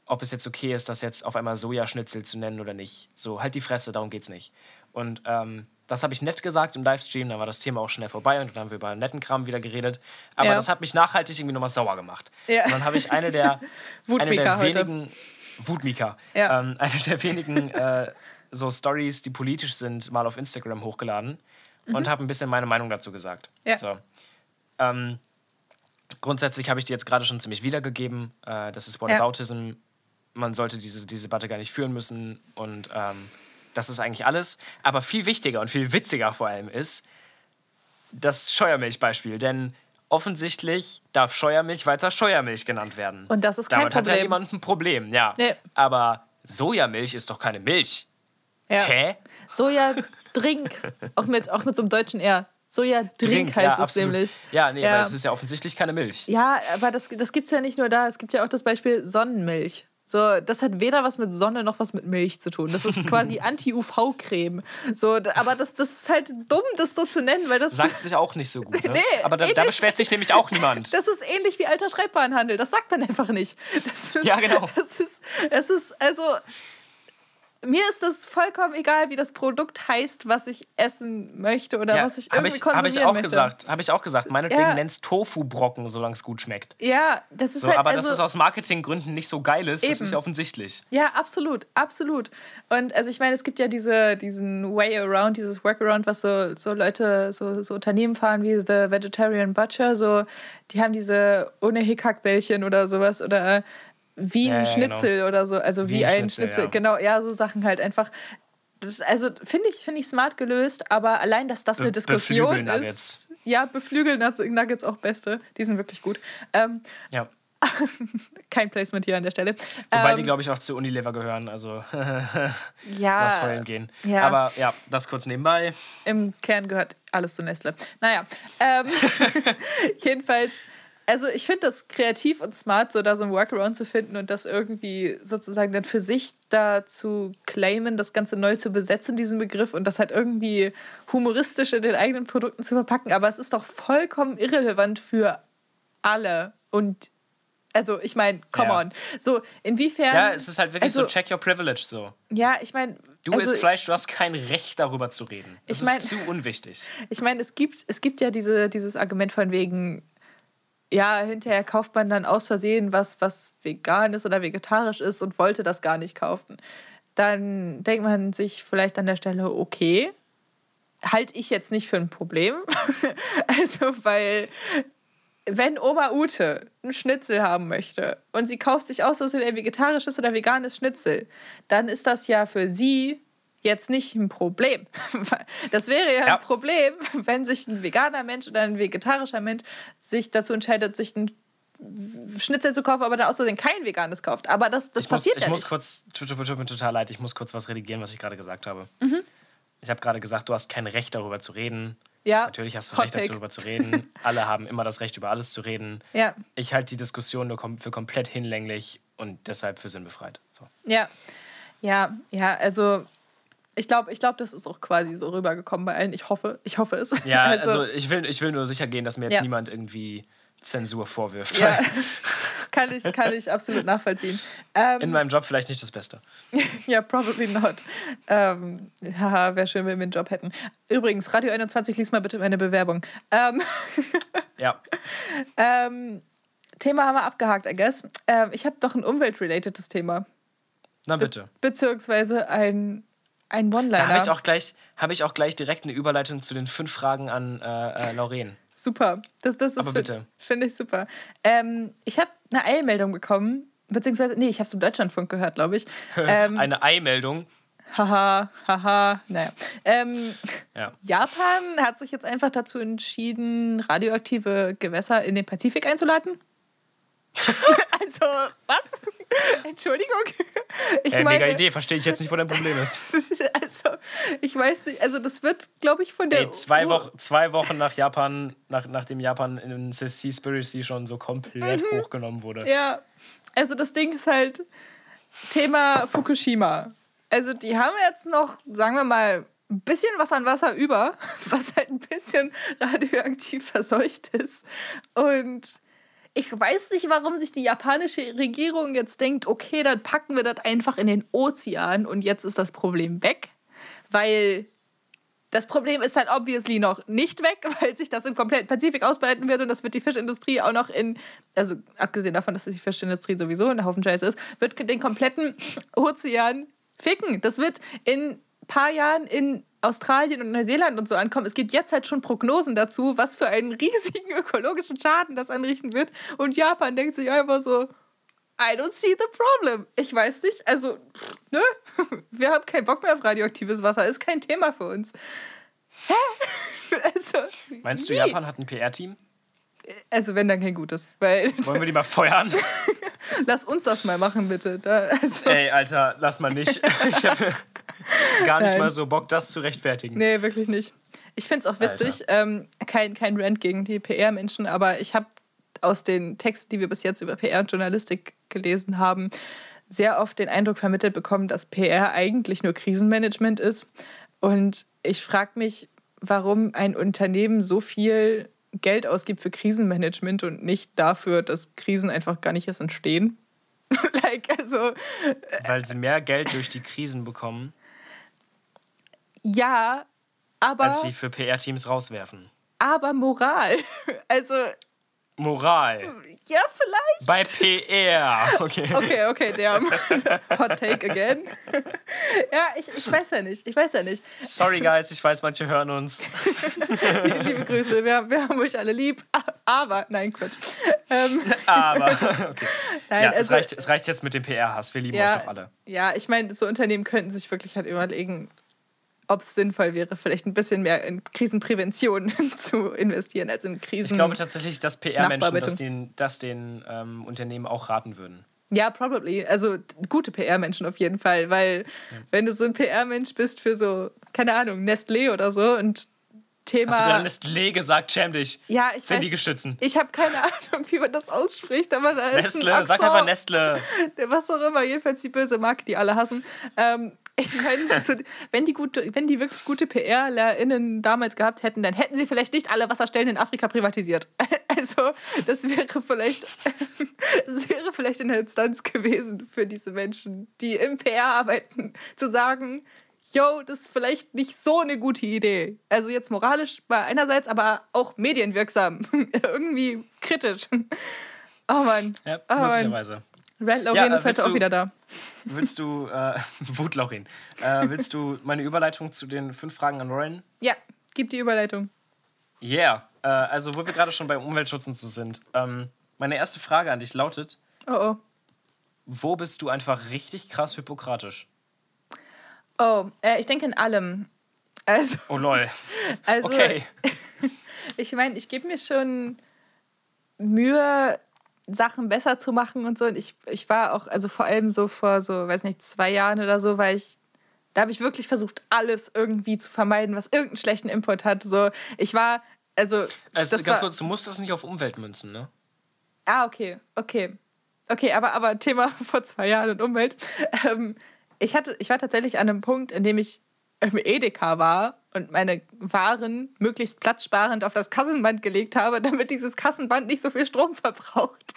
[SPEAKER 1] ob es jetzt okay ist, das jetzt auf einmal Sojaschnitzel zu nennen oder nicht. So, halt die Fresse, darum geht's nicht. Und ähm, das habe ich nett gesagt im Livestream, dann war das Thema auch schnell vorbei und dann haben wir über netten Kram wieder geredet. Aber ja. das hat mich nachhaltig irgendwie nochmal sauer gemacht. Ja. Und dann habe ich eine der, eine der wenigen, Wutmika, ja. ähm, eine der wenigen äh, so Stories, die politisch sind, mal auf Instagram hochgeladen mhm. und habe ein bisschen meine Meinung dazu gesagt. Ja. So. Ähm, grundsätzlich habe ich die jetzt gerade schon ziemlich wiedergegeben. Äh, das ist Whataboutism. Ja. Man sollte diese, diese Debatte gar nicht führen müssen und ähm, das ist eigentlich alles. Aber viel wichtiger und viel witziger vor allem ist das Scheuermilchbeispiel. Denn offensichtlich darf Scheuermilch weiter Scheuermilch genannt werden.
[SPEAKER 2] Und das ist kein
[SPEAKER 1] Damit
[SPEAKER 2] Problem.
[SPEAKER 1] Damit hat ja jemand ein Problem, ja. Nee. Aber Sojamilch ist doch keine Milch.
[SPEAKER 2] Ja. Hä? Soja-Drink. auch, mit, auch mit so einem deutschen R. Soja-Drink heißt ja, es nämlich.
[SPEAKER 1] Ja, nee, ja. aber es ist ja offensichtlich keine Milch.
[SPEAKER 2] Ja, aber das, das gibt es ja nicht nur da. Es gibt ja auch das Beispiel Sonnenmilch. So, das hat weder was mit Sonne noch was mit Milch zu tun. Das ist quasi Anti-UV-Creme. So, aber das, das ist halt dumm, das so zu nennen, weil das.
[SPEAKER 1] Sagt sich auch nicht so gut. Ne? Nee, aber da, da, beschwert sich nämlich auch niemand.
[SPEAKER 2] Das ist ähnlich wie alter Schreibwarenhandel. Das sagt man einfach nicht. Ist,
[SPEAKER 1] ja, genau.
[SPEAKER 2] Das ist, es ist, also, mir ist das vollkommen egal, wie das Produkt heißt, was ich essen möchte oder ja, was ich irgendwie ich, konsumieren hab ich
[SPEAKER 1] auch
[SPEAKER 2] möchte.
[SPEAKER 1] Gesagt, habe ich auch gesagt. Meinetwegen ja. nennst Tofu-Brocken, solange es gut schmeckt.
[SPEAKER 2] Ja, das ist
[SPEAKER 1] so,
[SPEAKER 2] halt,
[SPEAKER 1] Aber
[SPEAKER 2] also,
[SPEAKER 1] dass es aus Marketinggründen nicht so geil ist, eben. das ist ja offensichtlich.
[SPEAKER 2] Ja, absolut, absolut. Und also ich meine, es gibt ja diese, diesen Way Around, dieses Workaround, was so, so Leute, so, so Unternehmen fahren wie The Vegetarian Butcher, so, die haben diese ohne Hickhackbällchen oder sowas oder wie ein ja, Schnitzel genau. oder so, also wie, wie ein Schnitzel, Schnitzel. Ja. genau, ja, so Sachen halt einfach. Das, also finde ich, find ich smart gelöst, aber allein, dass das Be eine Diskussion ist. Ja, Beflügel-Nuggets auch beste. Die sind wirklich gut. Ähm,
[SPEAKER 1] ja.
[SPEAKER 2] Kein Placement hier an der Stelle.
[SPEAKER 1] Wobei ähm, die, glaube ich, auch zu Unilever gehören. Also ja, lass heulen gehen. Ja. Aber ja, das kurz nebenbei.
[SPEAKER 2] Im Kern gehört alles zu Nestle. Naja, ähm, jedenfalls also ich finde das kreativ und smart, so da so ein Workaround zu finden und das irgendwie sozusagen dann für sich da zu claimen, das Ganze neu zu besetzen, diesen Begriff und das halt irgendwie humoristisch in den eigenen Produkten zu verpacken. Aber es ist doch vollkommen irrelevant für alle und also ich meine, come ja. on. So, inwiefern.
[SPEAKER 1] Ja, es ist halt wirklich also, so check your privilege so.
[SPEAKER 2] Ja, ich meine.
[SPEAKER 1] Du also, isst Fleisch, du hast kein Recht darüber zu reden. Das ich mein, ist zu unwichtig.
[SPEAKER 2] Ich meine, es gibt, es gibt ja diese, dieses Argument von wegen, ja, hinterher kauft man dann aus Versehen was, was vegan ist oder vegetarisch ist und wollte das gar nicht kaufen. Dann denkt man sich vielleicht an der Stelle, okay, halte ich jetzt nicht für ein Problem. also, weil wenn Oma Ute einen Schnitzel haben möchte und sie kauft sich aus, dass er ein vegetarisches oder veganes Schnitzel, dann ist das ja für sie jetzt nicht ein Problem. Das wäre ja,
[SPEAKER 1] Ja.
[SPEAKER 2] ein Problem, wenn sich ein veganer Mensch oder ein vegetarischer Mensch sich dazu entscheidet, sich ein Schnitzel zu kaufen, aber dann außerdem kein veganes kauft. Aber das, das
[SPEAKER 1] ich muss,
[SPEAKER 2] passiert
[SPEAKER 1] ich
[SPEAKER 2] ja
[SPEAKER 1] muss
[SPEAKER 2] nicht.
[SPEAKER 1] kurz, tut, tut, tut mir total leid, ich muss kurz was redigieren, was ich gerade gesagt habe.
[SPEAKER 2] Mhm.
[SPEAKER 1] Ich habe gerade gesagt, du hast kein Recht darüber zu reden.
[SPEAKER 2] Ja,
[SPEAKER 1] Natürlich hast du
[SPEAKER 2] Hot
[SPEAKER 1] Recht dazu,
[SPEAKER 2] Take.
[SPEAKER 1] darüber zu reden. Alle haben immer das Recht, über alles zu reden.
[SPEAKER 2] Ja,
[SPEAKER 1] Ich halte die Diskussion nur für komplett hinlänglich und deshalb für sinnbefreit. So.
[SPEAKER 2] ja, ja, ja, also ich glaube, ich glaub, das ist auch quasi so rübergekommen bei allen. Ich hoffe, ich hoffe es.
[SPEAKER 1] Ja, also, ich, will, ich will nur sicher gehen, dass mir jetzt
[SPEAKER 2] Ja.
[SPEAKER 1] niemand irgendwie Zensur vorwirft.
[SPEAKER 2] ja, kann, ich, kann ich absolut nachvollziehen. Ähm,
[SPEAKER 1] In meinem Job vielleicht nicht das Beste.
[SPEAKER 2] Ja, probably not. Ähm, haha, wäre schön, wenn wir einen Job hätten. Übrigens, Radio 21, lies mal bitte meine Bewerbung. Ähm,
[SPEAKER 1] Ja.
[SPEAKER 2] ähm, Thema haben wir abgehakt, I guess. Ähm, ich habe doch ein umweltrelatedes Thema.
[SPEAKER 1] Na bitte.
[SPEAKER 2] Beziehungsweise ein, ein
[SPEAKER 1] Da habe ich,
[SPEAKER 2] One-Liner.
[SPEAKER 1] auch gleich- hab ich auch gleich direkt eine Überleitung zu den fünf Fragen an äh, äh, Lauren.
[SPEAKER 2] Super. Das, das ist
[SPEAKER 1] Aber bitte.
[SPEAKER 2] Finde ich super. Ähm, ich habe eine Eilmeldung bekommen. Beziehungsweise, nee, ich habe es im Deutschlandfunk gehört, glaube ich. Ähm,
[SPEAKER 1] Eine Ei-Meldung.
[SPEAKER 2] haha, haha, naja. Ähm,
[SPEAKER 1] Ja.
[SPEAKER 2] Japan hat sich jetzt einfach dazu entschieden, radioaktive Gewässer in den Pazifik einzuleiten. also, was? Entschuldigung. Ich
[SPEAKER 1] Äh,
[SPEAKER 2] meine,
[SPEAKER 1] mega Idee, verstehe ich jetzt nicht, wo dein Problem ist.
[SPEAKER 2] also, ich weiß nicht, also das wird, glaube ich, von der
[SPEAKER 1] Ey, zwei, Wochen, zwei Wochen nach Japan, nach, nachdem Japan in Seaspiracy schon so komplett hochgenommen wurde.
[SPEAKER 2] Mhm. Ja, also das Ding ist halt Thema Fukushima. Also die haben jetzt noch, sagen wir mal, ein bisschen was an Wasser über, was halt ein bisschen radioaktiv verseucht ist. Und ich weiß nicht, warum sich die japanische Regierung jetzt denkt, okay, dann packen wir das einfach in den Ozean und jetzt ist das Problem weg. Weil das Problem ist halt obviously noch nicht weg, weil sich das im kompletten Pazifik ausbreiten wird und das wird die Fischindustrie auch noch in, also abgesehen davon, dass die Fischindustrie sowieso ein Haufen Scheiß ist, wird den kompletten Ozean ficken. Das wird in ein paar Jahren in Australien und Neuseeland und so ankommen. Es gibt jetzt halt schon Prognosen dazu, was für einen riesigen ökologischen Schaden das anrichten wird. Und Japan denkt sich einfach so, I don't see the problem. Ich weiß nicht, also, pff, nö, wir haben keinen Bock mehr auf radioaktives Wasser, ist kein Thema für uns. Hä? Also,
[SPEAKER 1] Meinst du,
[SPEAKER 2] wie?
[SPEAKER 1] Japan hat ein PR-Team?
[SPEAKER 2] Also, wenn dann kein gutes, weil
[SPEAKER 1] Wollen wir die mal feuern?
[SPEAKER 2] lass uns das mal machen, bitte. Da, also,
[SPEAKER 1] Ey, Alter, lass mal nicht. Ich habe gar nicht
[SPEAKER 2] Nein.
[SPEAKER 1] mal so Bock, das zu rechtfertigen.
[SPEAKER 2] nee, wirklich nicht. Ich finde es auch witzig, ähm, kein, kein Rant gegen die PR-Menschen, aber ich habe aus den Texten, die wir bis jetzt über PR und Journalistik gelesen haben, sehr oft den Eindruck vermittelt bekommen, dass PR eigentlich nur Krisenmanagement ist. Und ich frage mich, warum ein Unternehmen so viel Geld ausgibt für Krisenmanagement und nicht dafür, dass Krisen einfach gar nicht erst entstehen. like, also,
[SPEAKER 1] Weil sie mehr Geld durch die Krisen bekommen,
[SPEAKER 2] ja, aber,
[SPEAKER 1] als sie für PR-Teams rauswerfen.
[SPEAKER 2] aber Moral. Also,
[SPEAKER 1] Moral.
[SPEAKER 2] ja, vielleicht.
[SPEAKER 1] Bei PR. Okay.
[SPEAKER 2] Okay, okay, der Hot Take again. ja, ich, ich weiß ja nicht. Ich weiß ja nicht.
[SPEAKER 1] Sorry, Guys, ich weiß, manche hören uns.
[SPEAKER 2] Liebe Grüße, wir, wir haben euch alle lieb. Aber, nein, Quatsch. Ähm,
[SPEAKER 1] Aber, okay.
[SPEAKER 2] nein,
[SPEAKER 1] Ja, es,
[SPEAKER 2] also,
[SPEAKER 1] reicht, es reicht jetzt mit dem PR-Hass. Wir lieben
[SPEAKER 2] ja,
[SPEAKER 1] euch doch alle.
[SPEAKER 2] Ja, ich meine, so Unternehmen könnten sich wirklich halt überlegen, ob es sinnvoll wäre, vielleicht ein bisschen mehr in Krisenprävention zu investieren als in Krisen.
[SPEAKER 1] Ich glaube tatsächlich, dass PR-Menschen das den, das den ähm, Unternehmen auch raten würden.
[SPEAKER 2] Ja, probably. Also gute PR-Menschen auf jeden Fall, weil wenn du so ein PR-Mensch bist für so, keine Ahnung, Nestlé oder so und Thema.
[SPEAKER 1] Hast du gerade Nestlé gesagt, schäm dich.
[SPEAKER 2] Ja, ich
[SPEAKER 1] die geschützen?
[SPEAKER 2] Ich habe keine Ahnung, wie man das ausspricht, aber da ist
[SPEAKER 1] Nestle,
[SPEAKER 2] ein
[SPEAKER 1] sag einfach Nestle.
[SPEAKER 2] was auch immer, jedenfalls die böse Marke, die alle hassen. Ähm, ich meine, so, wenn, die gute, wenn die wirklich gute PRlerInnen damals gehabt hätten, dann hätten sie vielleicht nicht alle Wasserstellen in Afrika privatisiert. Also, das wäre vielleicht, das wäre vielleicht eine Instanz gewesen für diese Menschen, die im PR arbeiten, zu sagen, yo, das ist vielleicht nicht so eine gute Idee. Also jetzt moralisch bei einerseits, aber auch medienwirksam. Irgendwie kritisch. Oh Mann.
[SPEAKER 1] Ja,
[SPEAKER 2] oh Mann. Red Lauren
[SPEAKER 1] Ja, äh,
[SPEAKER 2] ist heute
[SPEAKER 1] willst
[SPEAKER 2] auch
[SPEAKER 1] du-
[SPEAKER 2] wieder da.
[SPEAKER 1] Willst du, äh, Wutlaurin, äh, willst du meine Überleitung zu den fünf Fragen an Lauren?
[SPEAKER 2] Ja, gib die Überleitung.
[SPEAKER 1] Yeah. Äh, also, wo wir gerade schon beim Umweltschutz und so sind. Ähm, meine erste Frage an dich lautet:
[SPEAKER 2] Oh oh.
[SPEAKER 1] Wo bist du einfach richtig krass hypokratisch?
[SPEAKER 2] Oh, äh, ich denke in allem. Also,
[SPEAKER 1] Oh lol.
[SPEAKER 2] also
[SPEAKER 1] Okay.
[SPEAKER 2] ich meine, ich gebe mir schon Mühe, Sachen besser zu machen und so. Und ich, ich war auch, also vor allem so vor so, weiß nicht, zwei Jahren oder so, weil ich, da habe ich wirklich versucht, alles irgendwie zu vermeiden, was irgendeinen schlechten Input hat. So, ich war, also.
[SPEAKER 1] Also
[SPEAKER 2] das
[SPEAKER 1] ganz
[SPEAKER 2] war,
[SPEAKER 1] kurz, du musst das nicht auf Umwelt münzen, ne?
[SPEAKER 2] Ah, okay, okay. Okay, aber, aber Thema vor zwei Jahren und Umwelt. Ähm, ich, hatte, ich war tatsächlich an einem Punkt, in dem ich im Edeka war und meine Waren möglichst platzsparend auf das Kassenband gelegt habe, damit dieses Kassenband nicht so viel Strom verbraucht.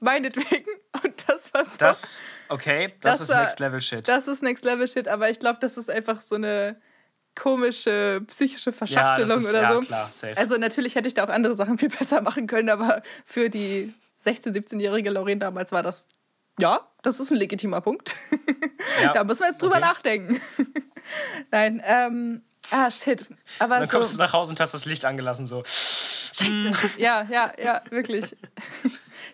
[SPEAKER 2] Meinetwegen. Und das war so.
[SPEAKER 1] Das, okay, das, ist
[SPEAKER 2] war-
[SPEAKER 1] Next Level Shit.
[SPEAKER 2] Das ist Next Level Shit, aber ich glaube, das ist einfach so eine komische psychische
[SPEAKER 1] ja,
[SPEAKER 2] Verschachtelung
[SPEAKER 1] das ist,
[SPEAKER 2] oder
[SPEAKER 1] ja,
[SPEAKER 2] so.
[SPEAKER 1] klar, safe.
[SPEAKER 2] Also natürlich hätte ich da auch andere Sachen viel besser machen können, aber für die 16-, 17-jährige Lauren damals war das, ja, das ist ein legitimer Punkt.
[SPEAKER 1] Ja,
[SPEAKER 2] da müssen wir jetzt drüber
[SPEAKER 1] okay.
[SPEAKER 2] nachdenken. Nein, ähm, ah, shit. Aber
[SPEAKER 1] Und dann kommst du
[SPEAKER 2] so,
[SPEAKER 1] nach Hause und hast das Licht angelassen, so.
[SPEAKER 2] scheiße. Ja, ja, ja, wirklich.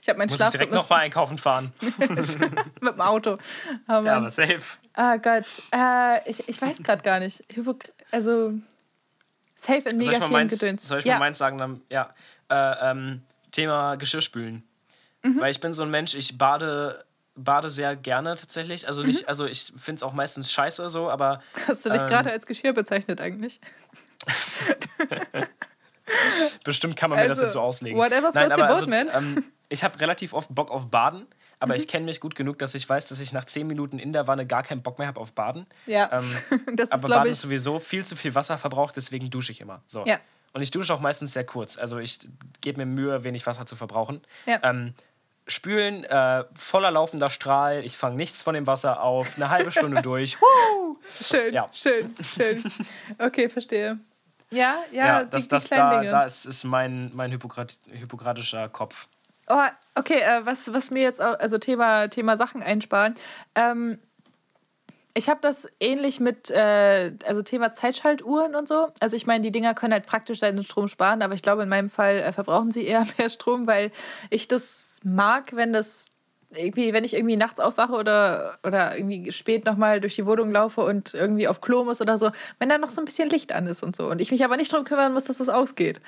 [SPEAKER 2] Ich habe meinen
[SPEAKER 1] Muss ich direkt nochmal einkaufen fahren.
[SPEAKER 2] mit dem Auto. Oh,
[SPEAKER 1] Ja, aber safe.
[SPEAKER 2] Ah Gott, äh, ich, ich weiß gerade gar nicht. Hypo also safe in
[SPEAKER 1] Soll
[SPEAKER 2] mega
[SPEAKER 1] mal
[SPEAKER 2] vielen
[SPEAKER 1] meins,
[SPEAKER 2] Gedöns.
[SPEAKER 1] soll ich
[SPEAKER 2] ja.
[SPEAKER 1] mal meins sagen? Dann, ja. Äh, ähm, Thema Geschirrspülen.
[SPEAKER 2] Mhm.
[SPEAKER 1] Weil ich bin so ein Mensch, ich bade, bade sehr gerne tatsächlich. Also
[SPEAKER 2] Mhm.
[SPEAKER 1] nicht, also ich finde es auch meistens scheiße so, aber
[SPEAKER 2] Hast du dich
[SPEAKER 1] ähm,
[SPEAKER 2] gerade als Geschirr bezeichnet eigentlich?
[SPEAKER 1] bestimmt kann man mir das
[SPEAKER 2] Also,
[SPEAKER 1] jetzt so auslegen.
[SPEAKER 2] whatever floats your boat, man.
[SPEAKER 1] Ähm, ich habe relativ oft Bock auf Baden, aber
[SPEAKER 2] Mhm.
[SPEAKER 1] ich kenne mich gut genug, dass ich weiß, dass ich nach 10 Minuten in der Wanne gar keinen Bock mehr habe auf Baden.
[SPEAKER 2] Ja,
[SPEAKER 1] Ähm,
[SPEAKER 2] das ist,
[SPEAKER 1] aber
[SPEAKER 2] glaube
[SPEAKER 1] Baden
[SPEAKER 2] ich,
[SPEAKER 1] ist sowieso viel zu viel Wasser verbraucht, deswegen dusche ich immer. So.
[SPEAKER 2] Ja.
[SPEAKER 1] Und ich dusche auch meistens sehr kurz. Also ich gebe mir Mühe, wenig Wasser zu verbrauchen.
[SPEAKER 2] Ja.
[SPEAKER 1] Ähm, spülen, äh, voller laufender Strahl, ich fange nichts von dem Wasser auf, eine halbe Stunde durch. Woo!
[SPEAKER 2] schön,
[SPEAKER 1] ja.
[SPEAKER 2] schön, schön. Okay, verstehe. Ja, ja,
[SPEAKER 1] Ja,
[SPEAKER 2] die,
[SPEAKER 1] das,
[SPEAKER 2] die
[SPEAKER 1] das da,
[SPEAKER 2] Dinge.
[SPEAKER 1] da ist, ist mein, mein Hippokrat, hippokratischer Kopf.
[SPEAKER 2] Oh, okay, äh, was, was mir jetzt auch, also Thema, Thema Sachen einsparen. Ähm, ich habe das ähnlich mit, äh, also Thema Zeitschaltuhren und so. Also ich meine, die Dinger können halt praktisch seinen Strom sparen, aber ich glaube, in meinem Fall äh, verbrauchen sie eher mehr Strom, weil ich das mag, wenn das irgendwie, wenn ich irgendwie nachts aufwache oder, oder irgendwie spät nochmal durch die Wohnung laufe und irgendwie auf Klo muss oder so, wenn da noch so ein bisschen Licht an ist und so. Und ich mich aber nicht darum kümmern muss, dass das ausgeht.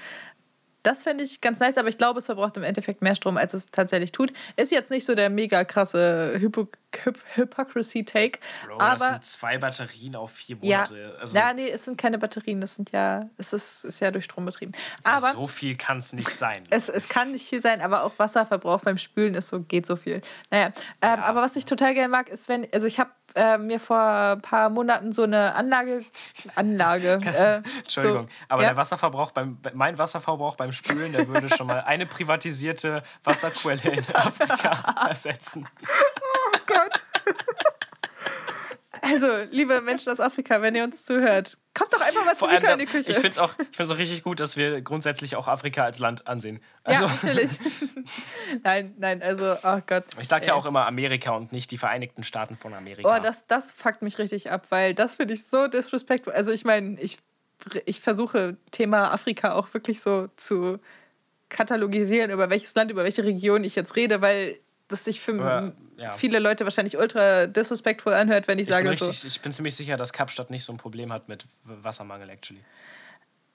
[SPEAKER 2] Das fände ich ganz nice, aber ich glaube, es verbraucht im Endeffekt mehr Strom, als es tatsächlich tut. Ist jetzt nicht so der mega krasse Hypo Hyp Hypocrisy-Take.
[SPEAKER 1] Bro, das
[SPEAKER 2] aber
[SPEAKER 1] sind zwei Batterien auf vier
[SPEAKER 2] ja,
[SPEAKER 1] Monate. Also,
[SPEAKER 2] ja, nee, es sind keine Batterien, das sind ja, es ist, ist ja durch Strom betrieben. Aber
[SPEAKER 1] so viel kann es nicht sein.
[SPEAKER 2] es, es kann nicht viel sein, aber auch Wasserverbrauch beim Spülen ist so, geht so viel. Naja, ähm, aber was ich total gerne mag, ist, wenn, also ich habe äh, mir vor ein paar Monaten so eine Anlage, Anlage, äh,
[SPEAKER 1] Entschuldigung,
[SPEAKER 2] so,
[SPEAKER 1] aber
[SPEAKER 2] ja?
[SPEAKER 1] der Wasserverbrauch beim mein Wasserverbrauch beim Spülen, der würde schon mal eine privatisierte Wasserquelle in Afrika ersetzen.
[SPEAKER 2] Also, liebe Menschen aus Afrika, wenn ihr uns zuhört, kommt doch einfach mal zu Mika in die Küche.
[SPEAKER 1] ich finde es auch, ich find's auch richtig gut, dass wir grundsätzlich auch Afrika als Land ansehen. Also,
[SPEAKER 2] ja, natürlich. nein, nein, also, oh Gott.
[SPEAKER 1] ich sage ja
[SPEAKER 2] Ey.
[SPEAKER 1] auch immer Amerika und nicht die Vereinigten Staaten von Amerika.
[SPEAKER 2] Oh, das, das fuckt mich richtig ab, weil das finde ich so disrespectful. Also, ich meine, ich, ich versuche Thema Afrika auch wirklich so zu katalogisieren, über welches Land, über welche Region ich jetzt rede, weil das sich für
[SPEAKER 1] Aber, ja.
[SPEAKER 2] viele Leute wahrscheinlich ultra disrespectful anhört, wenn ich
[SPEAKER 1] ich, bin
[SPEAKER 2] sage so.
[SPEAKER 1] richtig, ich bin ziemlich sicher, dass Kapstadt nicht so ein Problem hat mit Wassermangel, actually.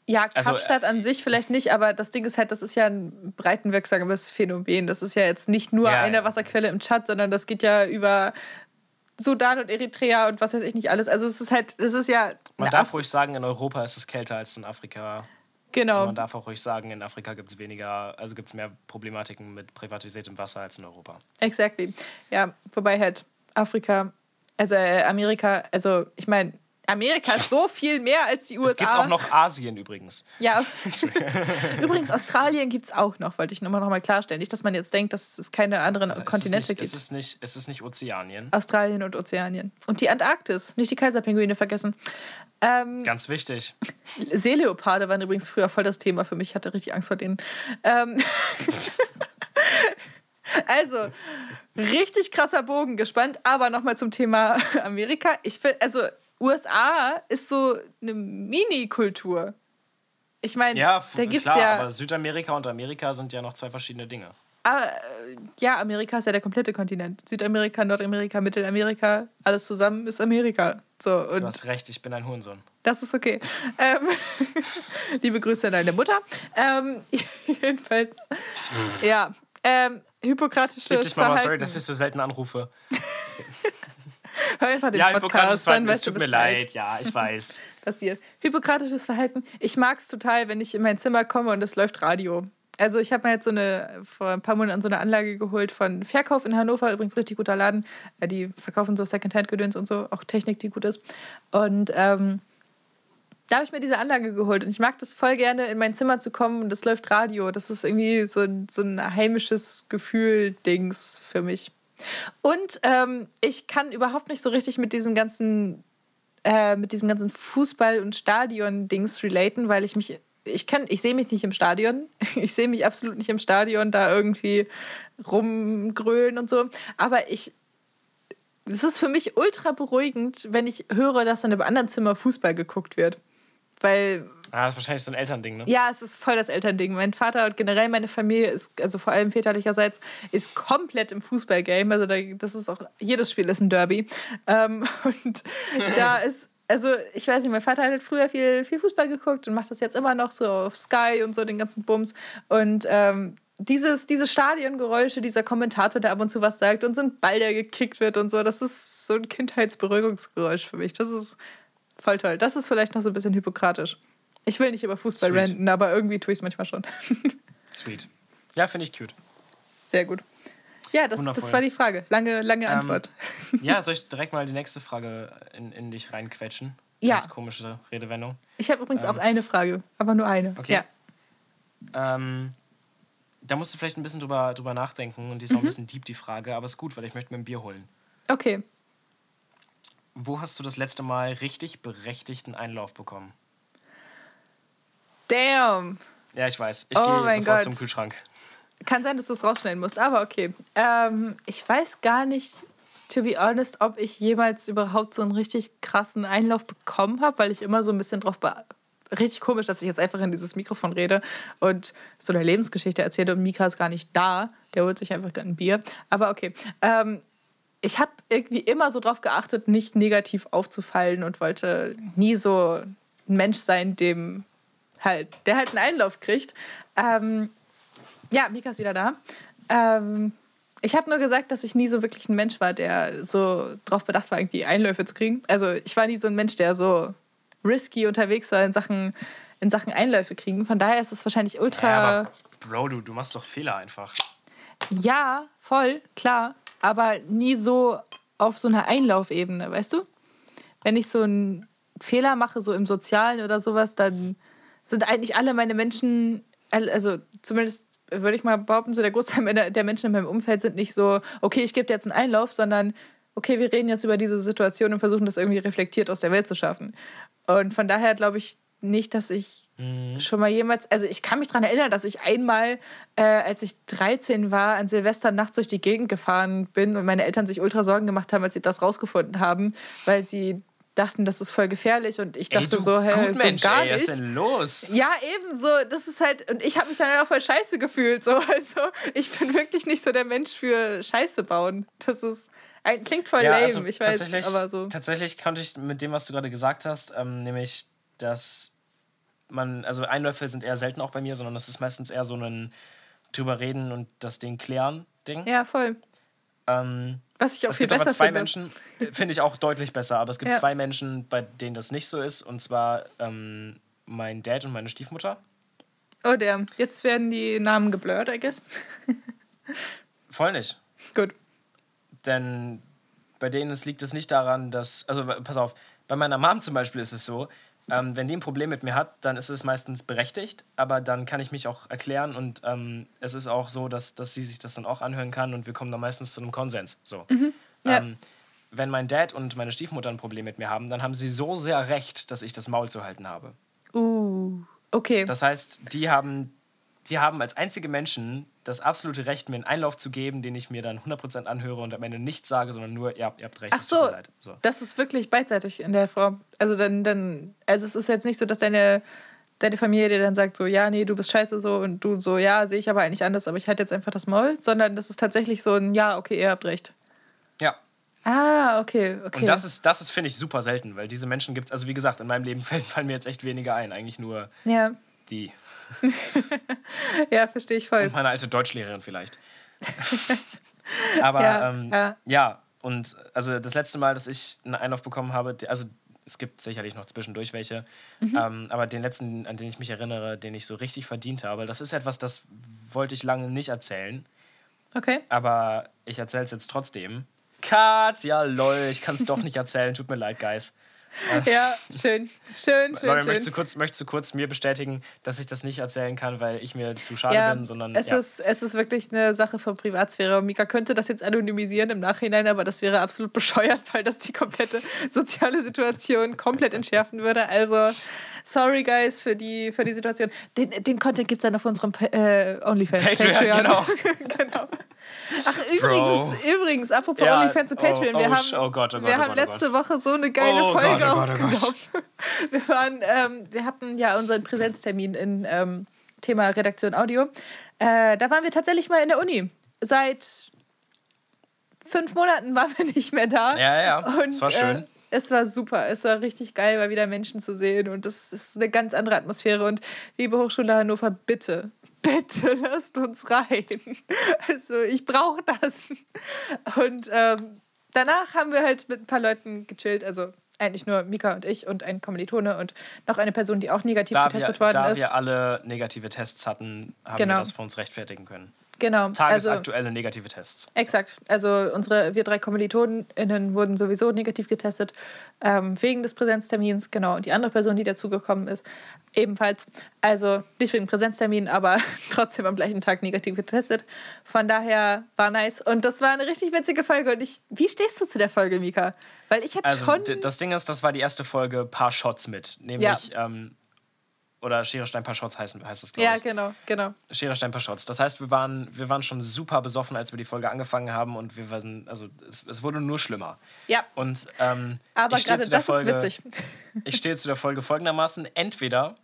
[SPEAKER 2] Ja,
[SPEAKER 1] Also,
[SPEAKER 2] Kapstadt an sich vielleicht nicht, aber das Ding ist halt, das ist ja ein breitenwirksames Phänomen. Das ist ja jetzt nicht nur
[SPEAKER 1] Ja,
[SPEAKER 2] eine
[SPEAKER 1] ja.
[SPEAKER 2] Wasserquelle im Tschad, sondern das geht ja über Sudan und Eritrea und was weiß ich nicht alles. Also es ist halt, es ist ja
[SPEAKER 1] Man darf
[SPEAKER 2] Af-
[SPEAKER 1] ruhig sagen, in Europa ist es kälter als in Afrika.
[SPEAKER 2] Genau.
[SPEAKER 1] Man darf auch ruhig sagen, in Afrika gibt es weniger, also gibt es mehr Problematiken mit privatisiertem Wasser als in Europa.
[SPEAKER 2] Exactly. Ja, wobei halt Afrika, also äh, Amerika, also ich meine, Amerika ist so viel mehr als die USA.
[SPEAKER 1] Es gibt auch noch Asien übrigens.
[SPEAKER 2] Ja, übrigens, Australien gibt es auch noch, wollte ich nur mal noch mal klarstellen. Nicht, dass man jetzt denkt, dass es keine anderen
[SPEAKER 1] Also
[SPEAKER 2] Kontinente gibt.
[SPEAKER 1] Es ist nicht, es ist nicht Ozeanien.
[SPEAKER 2] Australien und Ozeanien. Und die Antarktis, nicht die Kaiserpinguine vergessen. Ähm,
[SPEAKER 1] Ganz wichtig.
[SPEAKER 2] Seeleoparde waren übrigens früher voll das Thema für mich. Ich hatte richtig Angst vor denen. Ähm also, richtig krasser Bogen gespannt. Aber nochmal zum Thema Amerika. Ich finde, also USA ist so eine Mini-Kultur. Ich meine,
[SPEAKER 1] Ja,
[SPEAKER 2] da gibt es
[SPEAKER 1] klar,
[SPEAKER 2] ja.
[SPEAKER 1] aber Südamerika und Amerika sind ja noch zwei verschiedene Dinge.
[SPEAKER 2] Ah, äh, ja, Amerika ist ja der komplette Kontinent. Südamerika, Nordamerika, Mittelamerika, alles zusammen ist Amerika. So, und
[SPEAKER 1] du hast recht, ich bin ein Hurensohn.
[SPEAKER 2] Das ist okay. Ähm, liebe Grüße an deine Mutter. Ähm, jedenfalls, ja, ähm, hypokratisches
[SPEAKER 1] Fick dich mal, sorry, dass ich so selten anrufe.
[SPEAKER 2] Hör einfach den
[SPEAKER 1] ja,
[SPEAKER 2] Podcast, dann
[SPEAKER 1] Verhalten, es
[SPEAKER 2] weißt du
[SPEAKER 1] tut mir leid, ja, ich weiß.
[SPEAKER 2] passiert. Hypokratisches Verhalten. Ich mag es total, wenn ich in mein Zimmer komme und es läuft Radio. Also ich habe mir jetzt so eine, vor ein paar Monaten so eine Anlage geholt von Verkauf in Hannover, übrigens richtig guter Laden. Äh, Die verkaufen so Secondhand-Gedöns und so, auch Technik, die gut ist. Und ähm, da habe ich mir diese Anlage geholt und ich mag das voll gerne, in mein Zimmer zu kommen und es läuft Radio. Das ist irgendwie so, so ein heimisches Gefühl-Dings für mich. Und ähm, ich kann überhaupt nicht so richtig mit diesem ganzen, äh, mit diesem ganzen Fußball- und Stadion-Dings relaten, weil ich mich, ich ich sehe mich nicht im Stadion. Ich sehe mich absolut nicht im Stadion da irgendwie rumgrölen und so. Aber ich, es ist für mich ultra beruhigend, wenn ich höre, dass in einem anderen Zimmer Fußball geguckt wird. Weil
[SPEAKER 1] Ah, das ist wahrscheinlich so ein Elternding, ne?
[SPEAKER 2] ja, es ist voll das Elternding. Mein Vater und generell meine Familie ist, also vor allem väterlicherseits, ist komplett im Fußballgame. Also da, das ist auch, jedes Spiel ist ein Derby. Ähm, und da ist, also ich weiß nicht, mein Vater hat halt früher viel, viel Fußball geguckt und macht das jetzt immer noch so auf Sky und so den ganzen Bums. Und ähm, dieses, diese Stadiongeräusche, dieser Kommentator, der ab und zu was sagt und so ein Ball, der gekickt wird und so, das ist so ein Kindheitsberuhigungsgeräusch für mich. Das ist voll toll. Das ist vielleicht noch so ein bisschen hypokratisch. Ich will nicht über Fußball
[SPEAKER 1] Sweet.
[SPEAKER 2] ranten, aber irgendwie tue ich es manchmal schon.
[SPEAKER 1] Sweet. Ja, finde ich cute.
[SPEAKER 2] Sehr gut. Ja, das, das war die Frage. Lange, lange
[SPEAKER 1] Ähm,
[SPEAKER 2] Antwort.
[SPEAKER 1] Ja, soll ich direkt mal die nächste Frage in, in dich reinquetschen?
[SPEAKER 2] Ja.
[SPEAKER 1] Ganz komische Redewendung.
[SPEAKER 2] Ich habe übrigens
[SPEAKER 1] ähm,
[SPEAKER 2] auch eine Frage, aber nur eine.
[SPEAKER 1] Okay.
[SPEAKER 2] Ja.
[SPEAKER 1] Ähm, da musst du vielleicht ein bisschen drüber, drüber nachdenken und die ist
[SPEAKER 2] Mhm.
[SPEAKER 1] auch ein bisschen deep, die Frage, aber ist gut, weil ich möchte mir ein Bier holen.
[SPEAKER 2] Okay.
[SPEAKER 1] Wo hast du das letzte Mal richtig berechtigten Einlauf bekommen?
[SPEAKER 2] Damn.
[SPEAKER 1] Ja, ich weiß. Ich
[SPEAKER 2] Oh
[SPEAKER 1] gehe sofort
[SPEAKER 2] Gott.
[SPEAKER 1] zum Kühlschrank.
[SPEAKER 2] Kann sein, dass du es rausschneiden musst, aber okay. Ähm, ich weiß gar nicht, to be honest, ob ich jemals überhaupt so einen richtig krassen Einlauf bekommen habe, weil ich immer so ein bisschen drauf be Richtig komisch, dass ich jetzt einfach in dieses Mikrofon rede und so eine Lebensgeschichte erzähle und Mika ist gar nicht da. Der holt sich einfach ein Bier. Aber okay. Ähm, ich habe irgendwie immer so drauf geachtet, nicht negativ aufzufallen und wollte nie so ein Mensch sein, dem halt, der halt einen Einlauf kriegt. Ähm, ja, Mika ist wieder da. Ähm, ich habe nur gesagt, dass ich nie so wirklich ein Mensch war, der so drauf bedacht war, irgendwie Einläufe zu kriegen. Also ich war nie so ein Mensch, der so risky unterwegs war in Sachen, in Sachen Einläufe kriegen. Von daher ist es wahrscheinlich ultra.
[SPEAKER 1] Ja, aber Bro, du, du machst doch Fehler einfach.
[SPEAKER 2] Ja, voll, klar. Aber nie so auf so einer Einlaufebene, weißt du? Wenn ich so einen Fehler mache, so im Sozialen oder sowas, dann sind eigentlich alle meine Menschen, also zumindest würde ich mal behaupten, so der Großteil der Menschen in meinem Umfeld sind nicht so, okay, ich gebe dir jetzt einen Einlauf, sondern okay, wir reden jetzt über diese Situation und versuchen das irgendwie reflektiert aus der Welt zu schaffen. Und von daher glaube ich nicht, dass ich schon mal jemals, also ich kann mich daran erinnern, dass ich einmal, äh, als ich 13 war, an Silvester nachts durch die Gegend gefahren bin und meine Eltern sich ultra Sorgen gemacht haben, als sie das rausgefunden haben, weil sie dachten, das ist voll gefährlich und ich dachte
[SPEAKER 1] ey,
[SPEAKER 2] so, hä,
[SPEAKER 1] gut
[SPEAKER 2] so
[SPEAKER 1] Mensch,
[SPEAKER 2] gar
[SPEAKER 1] ey, was
[SPEAKER 2] nicht.
[SPEAKER 1] ist denn los?
[SPEAKER 2] Ja, eben so. Das ist halt. Und ich habe mich dann auch voll scheiße gefühlt. So. Also, ich bin wirklich nicht so der Mensch für Scheiße bauen. Das ist. ein- Klingt voll
[SPEAKER 1] Ja,
[SPEAKER 2] lame,
[SPEAKER 1] also
[SPEAKER 2] ich weiß. Aber so.
[SPEAKER 1] tatsächlich konnte ich mit dem, was du gerade gesagt hast, ähm, nämlich, dass man, also Einläufe sind eher selten auch bei mir, sondern das ist meistens eher so ein drüber reden und das Ding klären Ding.
[SPEAKER 2] Ja, voll.
[SPEAKER 1] Ähm,
[SPEAKER 2] Was ich auch
[SPEAKER 1] es
[SPEAKER 2] viel
[SPEAKER 1] gibt aber
[SPEAKER 2] besser
[SPEAKER 1] zwei
[SPEAKER 2] finde.
[SPEAKER 1] Menschen, äh, finde ich auch deutlich besser, aber es gibt
[SPEAKER 2] Ja.
[SPEAKER 1] zwei Menschen, bei denen das nicht so ist, und zwar ähm, mein Dad und meine Stiefmutter.
[SPEAKER 2] Oh, der. Jetzt werden die Namen geblurrt, I guess.
[SPEAKER 1] Voll nicht.
[SPEAKER 2] Gut.
[SPEAKER 1] Denn bei denen es liegt es nicht daran, dass, also pass auf, bei meiner Mom zum Beispiel ist es so, ähm, wenn die ein Problem mit mir hat, dann ist es meistens berechtigt, aber dann kann ich mich auch erklären und ähm, es ist auch so, dass, dass sie sich das dann auch anhören kann und wir kommen dann meistens zu einem Konsens. So.
[SPEAKER 2] ja.
[SPEAKER 1] Ähm, wenn mein Dad und meine Stiefmutter ein Problem mit mir haben, dann haben sie so sehr recht, dass ich das Maul zu halten habe.
[SPEAKER 2] Uh. Okay.
[SPEAKER 1] Das heißt, die haben, die haben als einzige Menschen das absolute Recht, mir einen Einlauf zu geben, den ich mir dann 100% anhöre und am Ende nichts sage, sondern nur, ihr habt, ihr habt recht,
[SPEAKER 2] Ach so,
[SPEAKER 1] mir leid. So.
[SPEAKER 2] das ist wirklich beidseitig in der Form. Also dann, dann, also es ist jetzt nicht so, dass deine, deine Familie dir dann sagt so, ja, nee, du bist scheiße so und du so, ja, sehe ich aber eigentlich anders, aber ich halte jetzt einfach das Maul, sondern das ist tatsächlich so ein, ja, okay, ihr habt recht.
[SPEAKER 1] Ja.
[SPEAKER 2] Ah, okay, okay.
[SPEAKER 1] Und das ist, das ist finde ich, super selten, weil diese Menschen gibt es, also wie gesagt, in meinem Leben fallen, fallen mir jetzt echt weniger ein, eigentlich nur
[SPEAKER 2] ja.
[SPEAKER 1] die.
[SPEAKER 2] ja, verstehe ich voll.
[SPEAKER 1] Und meine alte Deutschlehrerin vielleicht. aber
[SPEAKER 2] Ja,
[SPEAKER 1] ähm,
[SPEAKER 2] ja.
[SPEAKER 1] ja, und also das letzte Mal, dass ich einen Einlauf bekommen habe, also es gibt sicherlich noch zwischendurch welche,
[SPEAKER 2] Mhm.
[SPEAKER 1] ähm, aber den letzten, an den ich mich erinnere, den ich so richtig verdient habe, das ist etwas, das wollte ich lange nicht erzählen,
[SPEAKER 2] Okay.
[SPEAKER 1] aber ich erzähle es jetzt trotzdem. Cut, ja lol, ich kann es doch nicht erzählen, tut mir leid, Guys.
[SPEAKER 2] Ja, schön. Schön, schön,
[SPEAKER 1] Leute, möchtest du,
[SPEAKER 2] schön.
[SPEAKER 1] kurz, möchtest du kurz mir bestätigen, dass ich das nicht erzählen kann, weil ich mir zu schade
[SPEAKER 2] Ja,
[SPEAKER 1] bin, sondern
[SPEAKER 2] es,
[SPEAKER 1] ja.
[SPEAKER 2] ist, es ist wirklich eine Sache von Privatsphäre. Mika könnte das jetzt anonymisieren im Nachhinein, aber das wäre absolut bescheuert, weil das die komplette soziale Situation komplett entschärfen würde. Also, sorry, guys, für die, für die Situation. Den, den Content gibt es dann auf unserem äh, OnlyFans.
[SPEAKER 1] Patreon, genau.
[SPEAKER 2] genau. Ach, übrigens, übrigens, apropos
[SPEAKER 1] Ja,
[SPEAKER 2] OnlyFans und
[SPEAKER 1] oh,
[SPEAKER 2] Patreon. wir
[SPEAKER 1] oh,
[SPEAKER 2] haben,
[SPEAKER 1] sch- oh Gott, Gott,
[SPEAKER 2] wir haben letzte. Woche so eine geile
[SPEAKER 1] Oh
[SPEAKER 2] Folge
[SPEAKER 1] oh
[SPEAKER 2] aufgenommen. Wir, waren, ähm, wir hatten ja unseren Präsenztermin in ähm, Thema Redaktion Audio. Äh, da waren wir tatsächlich mal in der Uni. Seit fünf Monaten waren wir nicht mehr da.
[SPEAKER 1] Ja, ja,
[SPEAKER 2] Und,
[SPEAKER 1] es war schön.
[SPEAKER 2] Äh, es war super. Es war richtig geil, mal wieder Menschen zu sehen. Und das ist eine ganz andere Atmosphäre. Und liebe Hochschule Hannover, bitte, bitte lasst uns rein. Also ich brauche das. Und ähm, danach haben wir halt mit ein paar Leuten gechillt. Also eigentlich nur Mika und ich und ein Kommilitone und noch eine Person, die auch negativ
[SPEAKER 1] da wir,
[SPEAKER 2] getestet worden
[SPEAKER 1] da
[SPEAKER 2] ist.
[SPEAKER 1] wir alle negative Tests hatten, haben
[SPEAKER 2] Genau.
[SPEAKER 1] wir das für uns rechtfertigen können.
[SPEAKER 2] Genau. Also,
[SPEAKER 1] Tagesaktuelle negative Tests.
[SPEAKER 2] Exakt. Also unsere, wir drei KommilitonInnen wurden sowieso negativ getestet, ähm, wegen des Präsenztermins, genau. Und die andere Person, die dazugekommen ist, ebenfalls. Also nicht wegen Präsenztermin, aber trotzdem am gleichen Tag negativ getestet. Von daher war nice. Und das war eine richtig witzige Folge. Und ich, wie stehst du zu der Folge, Mika? Weil ich hätte
[SPEAKER 1] Also
[SPEAKER 2] schon.
[SPEAKER 1] das Ding ist, das war die erste Folge Paar Shots mit. Nämlich, ähm, oder Schere, Stein, Paar Shots heißen, heißt das, glaube
[SPEAKER 2] Ja,
[SPEAKER 1] ich.
[SPEAKER 2] genau, genau.
[SPEAKER 1] Schere, Stein, Paar Shots. Das heißt, wir waren, wir waren schon super besoffen, als wir die Folge angefangen haben und wir waren, also es, es wurde nur schlimmer.
[SPEAKER 2] Ja,
[SPEAKER 1] Und ähm,
[SPEAKER 2] aber
[SPEAKER 1] ich stehe
[SPEAKER 2] gerade
[SPEAKER 1] zu der
[SPEAKER 2] das
[SPEAKER 1] Folge,
[SPEAKER 2] ist witzig.
[SPEAKER 1] Ich stehe zu der Folge folgendermaßen: Entweder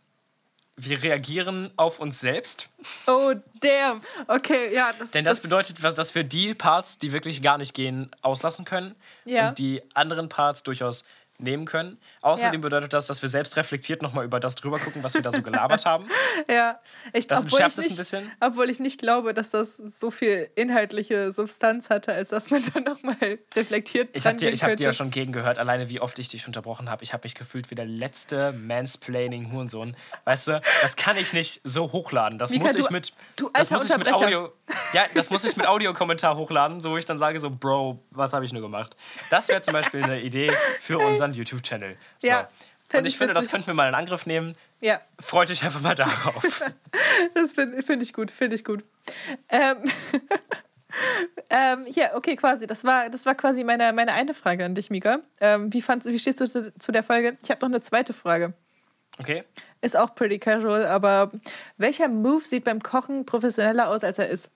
[SPEAKER 1] wir reagieren auf uns selbst,
[SPEAKER 2] Oh, damn. Okay, ja. Das,
[SPEAKER 1] denn das bedeutet, was- dass wir die Parts, die wirklich gar nicht gehen, auslassen können
[SPEAKER 2] Ja.
[SPEAKER 1] und die anderen Parts durchaus nehmen können. Außerdem
[SPEAKER 2] Ja.
[SPEAKER 1] bedeutet das, dass wir selbst reflektiert nochmal über das drüber gucken, was wir da so gelabert haben.
[SPEAKER 2] Ja, ich,
[SPEAKER 1] Das
[SPEAKER 2] obwohl
[SPEAKER 1] entschärft
[SPEAKER 2] ich
[SPEAKER 1] es ein
[SPEAKER 2] nicht,
[SPEAKER 1] bisschen.
[SPEAKER 2] Obwohl ich nicht glaube, dass das so viel inhaltliche Substanz hatte, als dass man dann nochmal reflektiert
[SPEAKER 1] Ich habe dir, ich hab dir ja schon gegengehört, alleine wie oft ich dich unterbrochen habe. Ich habe mich gefühlt wie der letzte Mansplaining-Hurensohn. Weißt du, das kann ich nicht so hochladen. Das
[SPEAKER 2] Mika,
[SPEAKER 1] muss
[SPEAKER 2] du-
[SPEAKER 1] ich mit,
[SPEAKER 2] du
[SPEAKER 1] das muss ich mit. Audio, ja, das muss ich mit Audiokommentar hochladen, so wo ich dann sage so, Bro, was habe ich nur gemacht? Das wäre zum Beispiel eine Idee für unseren YouTube-Channel. So.
[SPEAKER 2] Ja,
[SPEAKER 1] Und ich
[SPEAKER 2] ich
[SPEAKER 1] finde, das
[SPEAKER 2] witzig.
[SPEAKER 1] könnten wir mal in Angriff nehmen.
[SPEAKER 2] Ja,
[SPEAKER 1] Freut euch einfach mal darauf.
[SPEAKER 2] das finde find ich gut, finde ich gut. Ähm, ähm, hier, okay, quasi. Das war, das war quasi meine, meine eine Frage an dich, Mika. Ähm, wie, fandst, wie stehst du zu, zu der Folge? Ich habe noch eine zweite Frage.
[SPEAKER 1] Okay?
[SPEAKER 2] Ist auch pretty casual, aber welcher Move sieht beim Kochen professioneller aus, als er ist?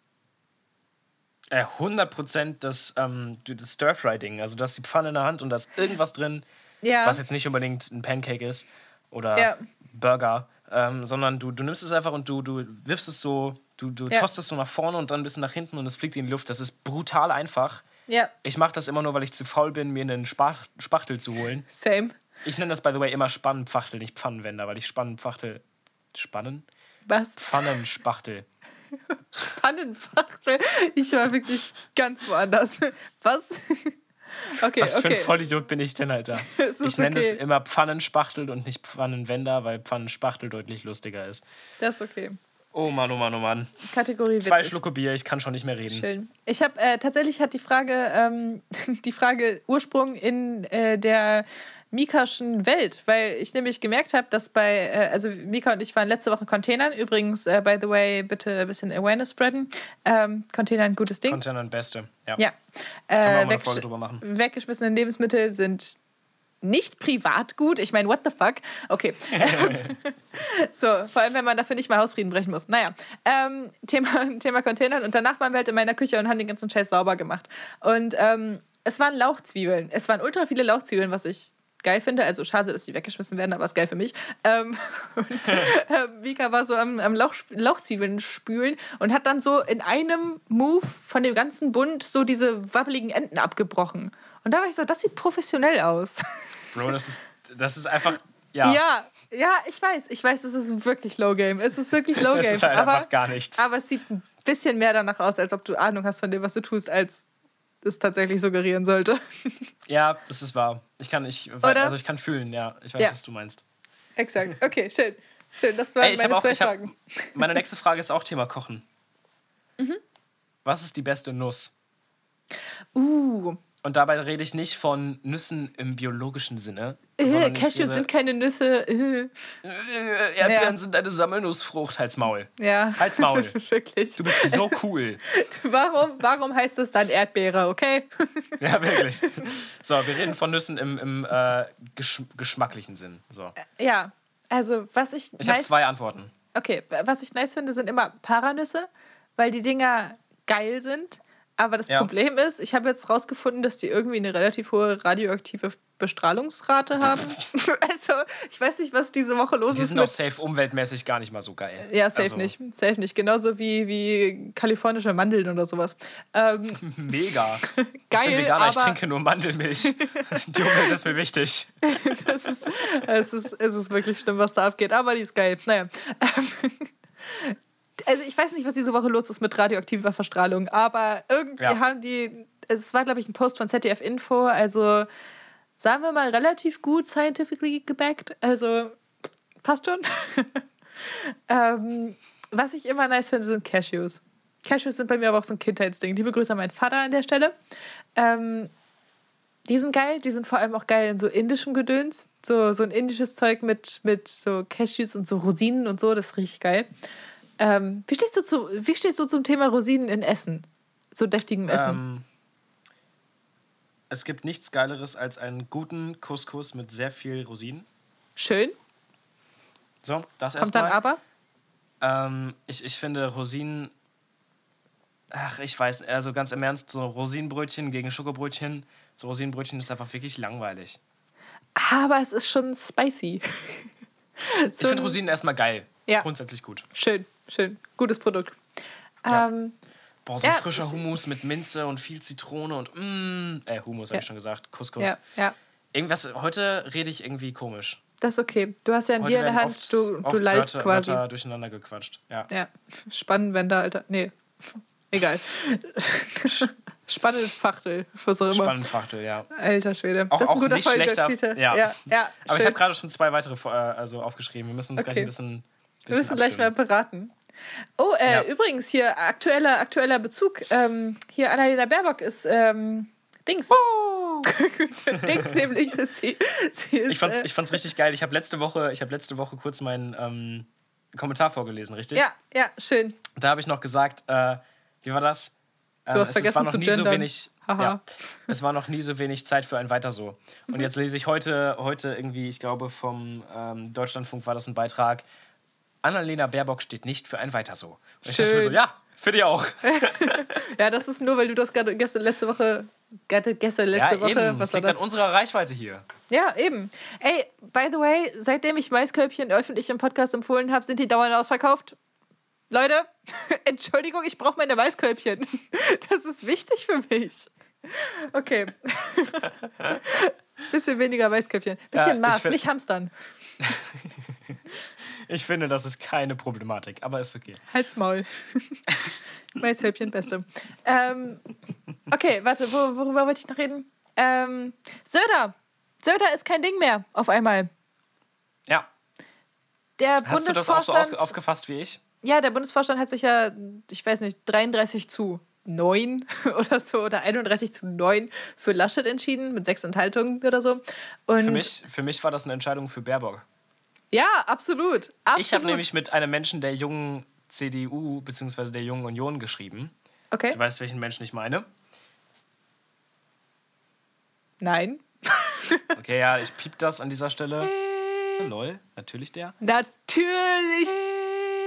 [SPEAKER 1] Äh, 100% das, ähm, das Stir-Fry-Ding. Also, du hast die Pfanne in der Hand und da ist irgendwas drin,
[SPEAKER 2] Ja.
[SPEAKER 1] was jetzt nicht unbedingt ein Pancake ist oder
[SPEAKER 2] Ja.
[SPEAKER 1] Burger, ähm, sondern du, du nimmst es einfach und du, du wirfst es so, du, du
[SPEAKER 2] Ja.
[SPEAKER 1] tostest so nach vorne und dann ein bisschen nach hinten und es fliegt in die Luft. Das ist brutal einfach.
[SPEAKER 2] Ja,
[SPEAKER 1] Ich mache das immer nur, weil ich zu faul bin, mir einen Spach Spachtel zu holen.
[SPEAKER 2] same.
[SPEAKER 1] Ich nenne das, by the way, immer Spannenpfachtel, nicht Pfannenwender, weil ich Spannenpfachtel. Spannen?
[SPEAKER 2] Was?
[SPEAKER 1] Pfannenspachtel.
[SPEAKER 2] Pannenfachtel. Ich war wirklich ganz woanders. Was? Okay,
[SPEAKER 1] Was für
[SPEAKER 2] okay.
[SPEAKER 1] ein Vollidiot bin ich denn, Alter?
[SPEAKER 2] Es
[SPEAKER 1] Ich nenne es
[SPEAKER 2] okay.
[SPEAKER 1] immer Pfannenspachtel und nicht Pfannenwender, weil Pfannenspachtel deutlich lustiger ist.
[SPEAKER 2] Das ist okay.
[SPEAKER 1] Oh Mann, oh Mann, oh Mann.
[SPEAKER 2] Kategorie
[SPEAKER 1] Zwei
[SPEAKER 2] witzig.
[SPEAKER 1] Schlucke Bier, ich kann schon nicht mehr reden.
[SPEAKER 2] Schön. Ich habe äh, tatsächlich hat die Frage ähm, die Frage Ursprung in äh, der Mikaschen Welt, weil ich nämlich gemerkt habe, dass bei äh, also Mika und ich waren letzte Woche Containern. Übrigens äh, by the way bitte ein bisschen Awareness spreaden. Ähm, Container ein gutes Ding.
[SPEAKER 1] Content und Beste. Ja.
[SPEAKER 2] ja.
[SPEAKER 1] Kann man auch
[SPEAKER 2] Äh,
[SPEAKER 1] mal eine Folge drüber machen.
[SPEAKER 2] weggeschmissene Lebensmittel sind nicht privat gut. Ich meine, what the fuck? Okay. so, vor allem, wenn man dafür nicht mal Hausfrieden brechen muss. Naja, ähm, Thema, Thema Containern. Und danach waren wir halt in meiner Küche und haben den ganzen Scheiß sauber gemacht. Und ähm, es waren Lauchzwiebeln. Es waren ultra viele Lauchzwiebeln, was ich geil finde. Also schade, dass die weggeschmissen werden, aber ist geil für mich. Ähm, und äh, Mika war so am, am Lauch, Lauchzwiebeln spülen und hat dann so in einem Move von dem ganzen Bund so diese wabbeligen Enden abgebrochen. Und da war ich so, das sieht professionell aus.
[SPEAKER 1] Bro, das ist, das ist einfach, ja.
[SPEAKER 2] Ja, ja, ich weiß, ich weiß, es ist wirklich Low Game. Es ist wirklich Low Game.
[SPEAKER 1] Es ist halt
[SPEAKER 2] aber,
[SPEAKER 1] einfach gar nichts.
[SPEAKER 2] aber es sieht ein bisschen mehr danach aus, als ob du Ahnung hast von dem, was du tust, als es tatsächlich suggerieren sollte.
[SPEAKER 1] Ja, das ist wahr. Ich kann, ich,
[SPEAKER 2] Oder?
[SPEAKER 1] also ich kann fühlen, ja. Ich weiß,
[SPEAKER 2] Ja.
[SPEAKER 1] was du meinst.
[SPEAKER 2] Exakt. Okay, schön. Schön, das waren
[SPEAKER 1] Ey, ich hab
[SPEAKER 2] meine
[SPEAKER 1] auch,
[SPEAKER 2] zwei
[SPEAKER 1] hab,
[SPEAKER 2] Fragen.
[SPEAKER 1] meine nächste Frage ist auch Thema Kochen.
[SPEAKER 2] Mhm.
[SPEAKER 1] Was ist die beste Nuss?
[SPEAKER 2] Uh,
[SPEAKER 1] Und dabei rede ich nicht von Nüssen im biologischen Sinne.
[SPEAKER 2] äh, Cashews sind keine Nüsse. Äh.
[SPEAKER 1] Äh, Erdbeeren
[SPEAKER 2] Ja.
[SPEAKER 1] sind eine Sammelnussfrucht. Halt's Maul.
[SPEAKER 2] Ja.
[SPEAKER 1] Halt's Maul.
[SPEAKER 2] wirklich.
[SPEAKER 1] Du bist so cool.
[SPEAKER 2] Warum, warum heißt es dann Erdbeere, okay?
[SPEAKER 1] Ja, wirklich. So, wir reden von Nüssen im, im äh, gesch geschmacklichen Sinn. So.
[SPEAKER 2] ja, also was ich,
[SPEAKER 1] Ich habe
[SPEAKER 2] nice,
[SPEAKER 1] zwei Antworten.
[SPEAKER 2] okay, was ich nice finde, sind immer Paranüsse, weil die Dinger geil sind. Aber das
[SPEAKER 1] Ja.
[SPEAKER 2] Problem ist, ich habe jetzt rausgefunden, dass die irgendwie eine relativ hohe radioaktive Bestrahlungsrate haben. also, ich weiß nicht, was diese Woche los
[SPEAKER 1] Die
[SPEAKER 2] ist.
[SPEAKER 1] sind auch safe umweltmäßig gar nicht mal so geil.
[SPEAKER 2] Ja, safe
[SPEAKER 1] Also,
[SPEAKER 2] nicht. Safe nicht. Genauso wie, wie kalifornische Mandeln oder sowas. Ähm,
[SPEAKER 1] Mega. ich
[SPEAKER 2] Geil,
[SPEAKER 1] bin Veganer, ich trinke nur Mandelmilch. Die Umwelt ist mir wichtig.
[SPEAKER 2] das ist, es, ist, es ist wirklich schlimm, was da abgeht, aber die ist geil. Naja. Also ich weiß nicht, was diese Woche los ist mit radioaktiver Verstrahlung, aber irgendwie
[SPEAKER 1] Ja.
[SPEAKER 2] haben die, es war glaube ich ein Post von ZDF Info, also sagen wir mal relativ gut scientifically gebackt, also passt schon. ähm, was ich immer nice finde, sind Cashews. Cashews sind bei mir aber auch so ein Kindheitsding. Liebe Grüße an meinen Vater an der Stelle. Ähm, die sind geil, die sind vor allem auch geil in so indischem Gedöns. So, so ein indisches Zeug mit, mit so Cashews und so Rosinen und so, das richtig geil. Ähm, wie, stehst du zu, wie stehst du zum Thema Rosinen in Essen? So deftigem Essen.
[SPEAKER 1] Ähm, es gibt nichts Geileres als einen guten Couscous mit sehr viel Rosinen.
[SPEAKER 2] Schön.
[SPEAKER 1] So, das
[SPEAKER 2] Kommt dann
[SPEAKER 1] erstmal.
[SPEAKER 2] aber.
[SPEAKER 1] Ähm, ich, ich finde Rosinen. Ach, ich weiß, also ganz im Ernst, so Rosinenbrötchen gegen Schokobrötchen. So Rosinenbrötchen ist einfach wirklich langweilig.
[SPEAKER 2] Aber es ist schon spicy.
[SPEAKER 1] Ich finde Rosinen erstmal geil.
[SPEAKER 2] Ja.
[SPEAKER 1] Grundsätzlich gut.
[SPEAKER 2] Schön, schön. Gutes Produkt.
[SPEAKER 1] Ja.
[SPEAKER 2] Ähm,
[SPEAKER 1] Boah, so ein
[SPEAKER 2] Ja,
[SPEAKER 1] frischer
[SPEAKER 2] ich-
[SPEAKER 1] Hummus mit Minze und viel Zitrone und mm, äh, Hummus
[SPEAKER 2] Ja.
[SPEAKER 1] habe ich schon gesagt. Couscous.
[SPEAKER 2] ja,
[SPEAKER 1] Irgendwas, heute rede ich irgendwie komisch.
[SPEAKER 2] das ist okay. Du hast ja ein
[SPEAKER 1] Heute
[SPEAKER 2] Bier in der Hand,
[SPEAKER 1] oft,
[SPEAKER 2] du, du
[SPEAKER 1] oft
[SPEAKER 2] leidest
[SPEAKER 1] Wörter,
[SPEAKER 2] quasi.
[SPEAKER 1] Wörter durcheinander gequatscht. Ja.
[SPEAKER 2] Ja, Spannenwender, Alter. Nee, egal. Spannendfachtel, was auch immer.
[SPEAKER 1] Spannendfachtel, ja.
[SPEAKER 2] Alter Schwede.
[SPEAKER 1] Auch-
[SPEAKER 2] das ist ein guter Folgetitel.
[SPEAKER 1] ja.
[SPEAKER 2] ja, ja
[SPEAKER 1] Aber ich
[SPEAKER 2] schön.
[SPEAKER 1] habe gerade schon zwei weitere äh, also aufgeschrieben. Wir müssen uns gleich
[SPEAKER 2] Okay.
[SPEAKER 1] ein bisschen.
[SPEAKER 2] Wir müssen gleich mal
[SPEAKER 1] abstimmen.
[SPEAKER 2] beraten. Oh, äh,
[SPEAKER 1] Ja.
[SPEAKER 2] übrigens hier aktueller, aktueller Bezug. Ähm, hier Annalena Baerbock ist ähm, Dings. Dings nämlich ist sie. sie ist,
[SPEAKER 1] Ich fand's,
[SPEAKER 2] äh,
[SPEAKER 1] ich fand's richtig geil. Ich habe letzte Woche, ich habe letzte Woche kurz meinen ähm, Kommentar vorgelesen, richtig?
[SPEAKER 2] ja, ja, schön.
[SPEAKER 1] Da habe ich noch gesagt, äh, wie war das? Ähm,
[SPEAKER 2] Du hast
[SPEAKER 1] es,
[SPEAKER 2] vergessen
[SPEAKER 1] es war noch
[SPEAKER 2] zu
[SPEAKER 1] nie so
[SPEAKER 2] gendern.
[SPEAKER 1] wenig.
[SPEAKER 2] Haha.
[SPEAKER 1] Ja, es war noch nie so wenig Zeit für ein Weiter so.
[SPEAKER 2] Mhm.
[SPEAKER 1] Und jetzt lese ich heute, heute irgendwie, ich glaube vom ähm, Deutschlandfunk war das ein Beitrag. Annalena Baerbock steht nicht für ein Weiter so. Und ich dachte mir so,
[SPEAKER 2] Schön.
[SPEAKER 1] ja, für die auch.
[SPEAKER 2] Ja, das ist nur, weil du das gerade gestern letzte Woche. Gerade gestern letzte
[SPEAKER 1] ja,
[SPEAKER 2] Woche.
[SPEAKER 1] eben.
[SPEAKER 2] Was war
[SPEAKER 1] liegt
[SPEAKER 2] das?
[SPEAKER 1] an unserer Reichweite hier.
[SPEAKER 2] Ja, eben. Ey, by the way, seitdem ich Maiskörbchen öffentlich im Podcast empfohlen habe, sind die dauernd ausverkauft. Leute, Entschuldigung, ich brauche meine Maiskörbchen. Das ist wichtig für mich. Okay. Bisschen weniger Maiskörbchen. Bisschen
[SPEAKER 1] Ja, ich
[SPEAKER 2] Maß,
[SPEAKER 1] find-
[SPEAKER 2] nicht Hamstern.
[SPEAKER 1] Ich finde, das ist keine Problematik, aber ist okay.
[SPEAKER 2] Halt's Maul. Maishälbchen, beste. Ähm, okay, warte, wo, worüber wollte ich noch reden? Ähm, Söder. Söder ist kein Ding mehr, auf einmal.
[SPEAKER 1] Ja.
[SPEAKER 2] Der
[SPEAKER 1] Hast du das auch so aufgefasst wie ich?
[SPEAKER 2] Ja, der Bundesvorstand hat sich ja, ich weiß nicht, 33 zu 9 oder so oder 31 zu 9 für Laschet entschieden, mit sechs Enthaltungen oder so. Und
[SPEAKER 1] Für mich, für mich war das eine Entscheidung für Baerbock.
[SPEAKER 2] Ja, absolut. absolut.
[SPEAKER 1] Ich habe nämlich mit einem Menschen der jungen CDU bzw. der jungen Union geschrieben.
[SPEAKER 2] Okay.
[SPEAKER 1] Du weißt, welchen Menschen ich meine.
[SPEAKER 2] Nein.
[SPEAKER 1] Okay, ja, ich piep das an dieser Stelle. Lol, natürlich der.
[SPEAKER 2] Natürlich.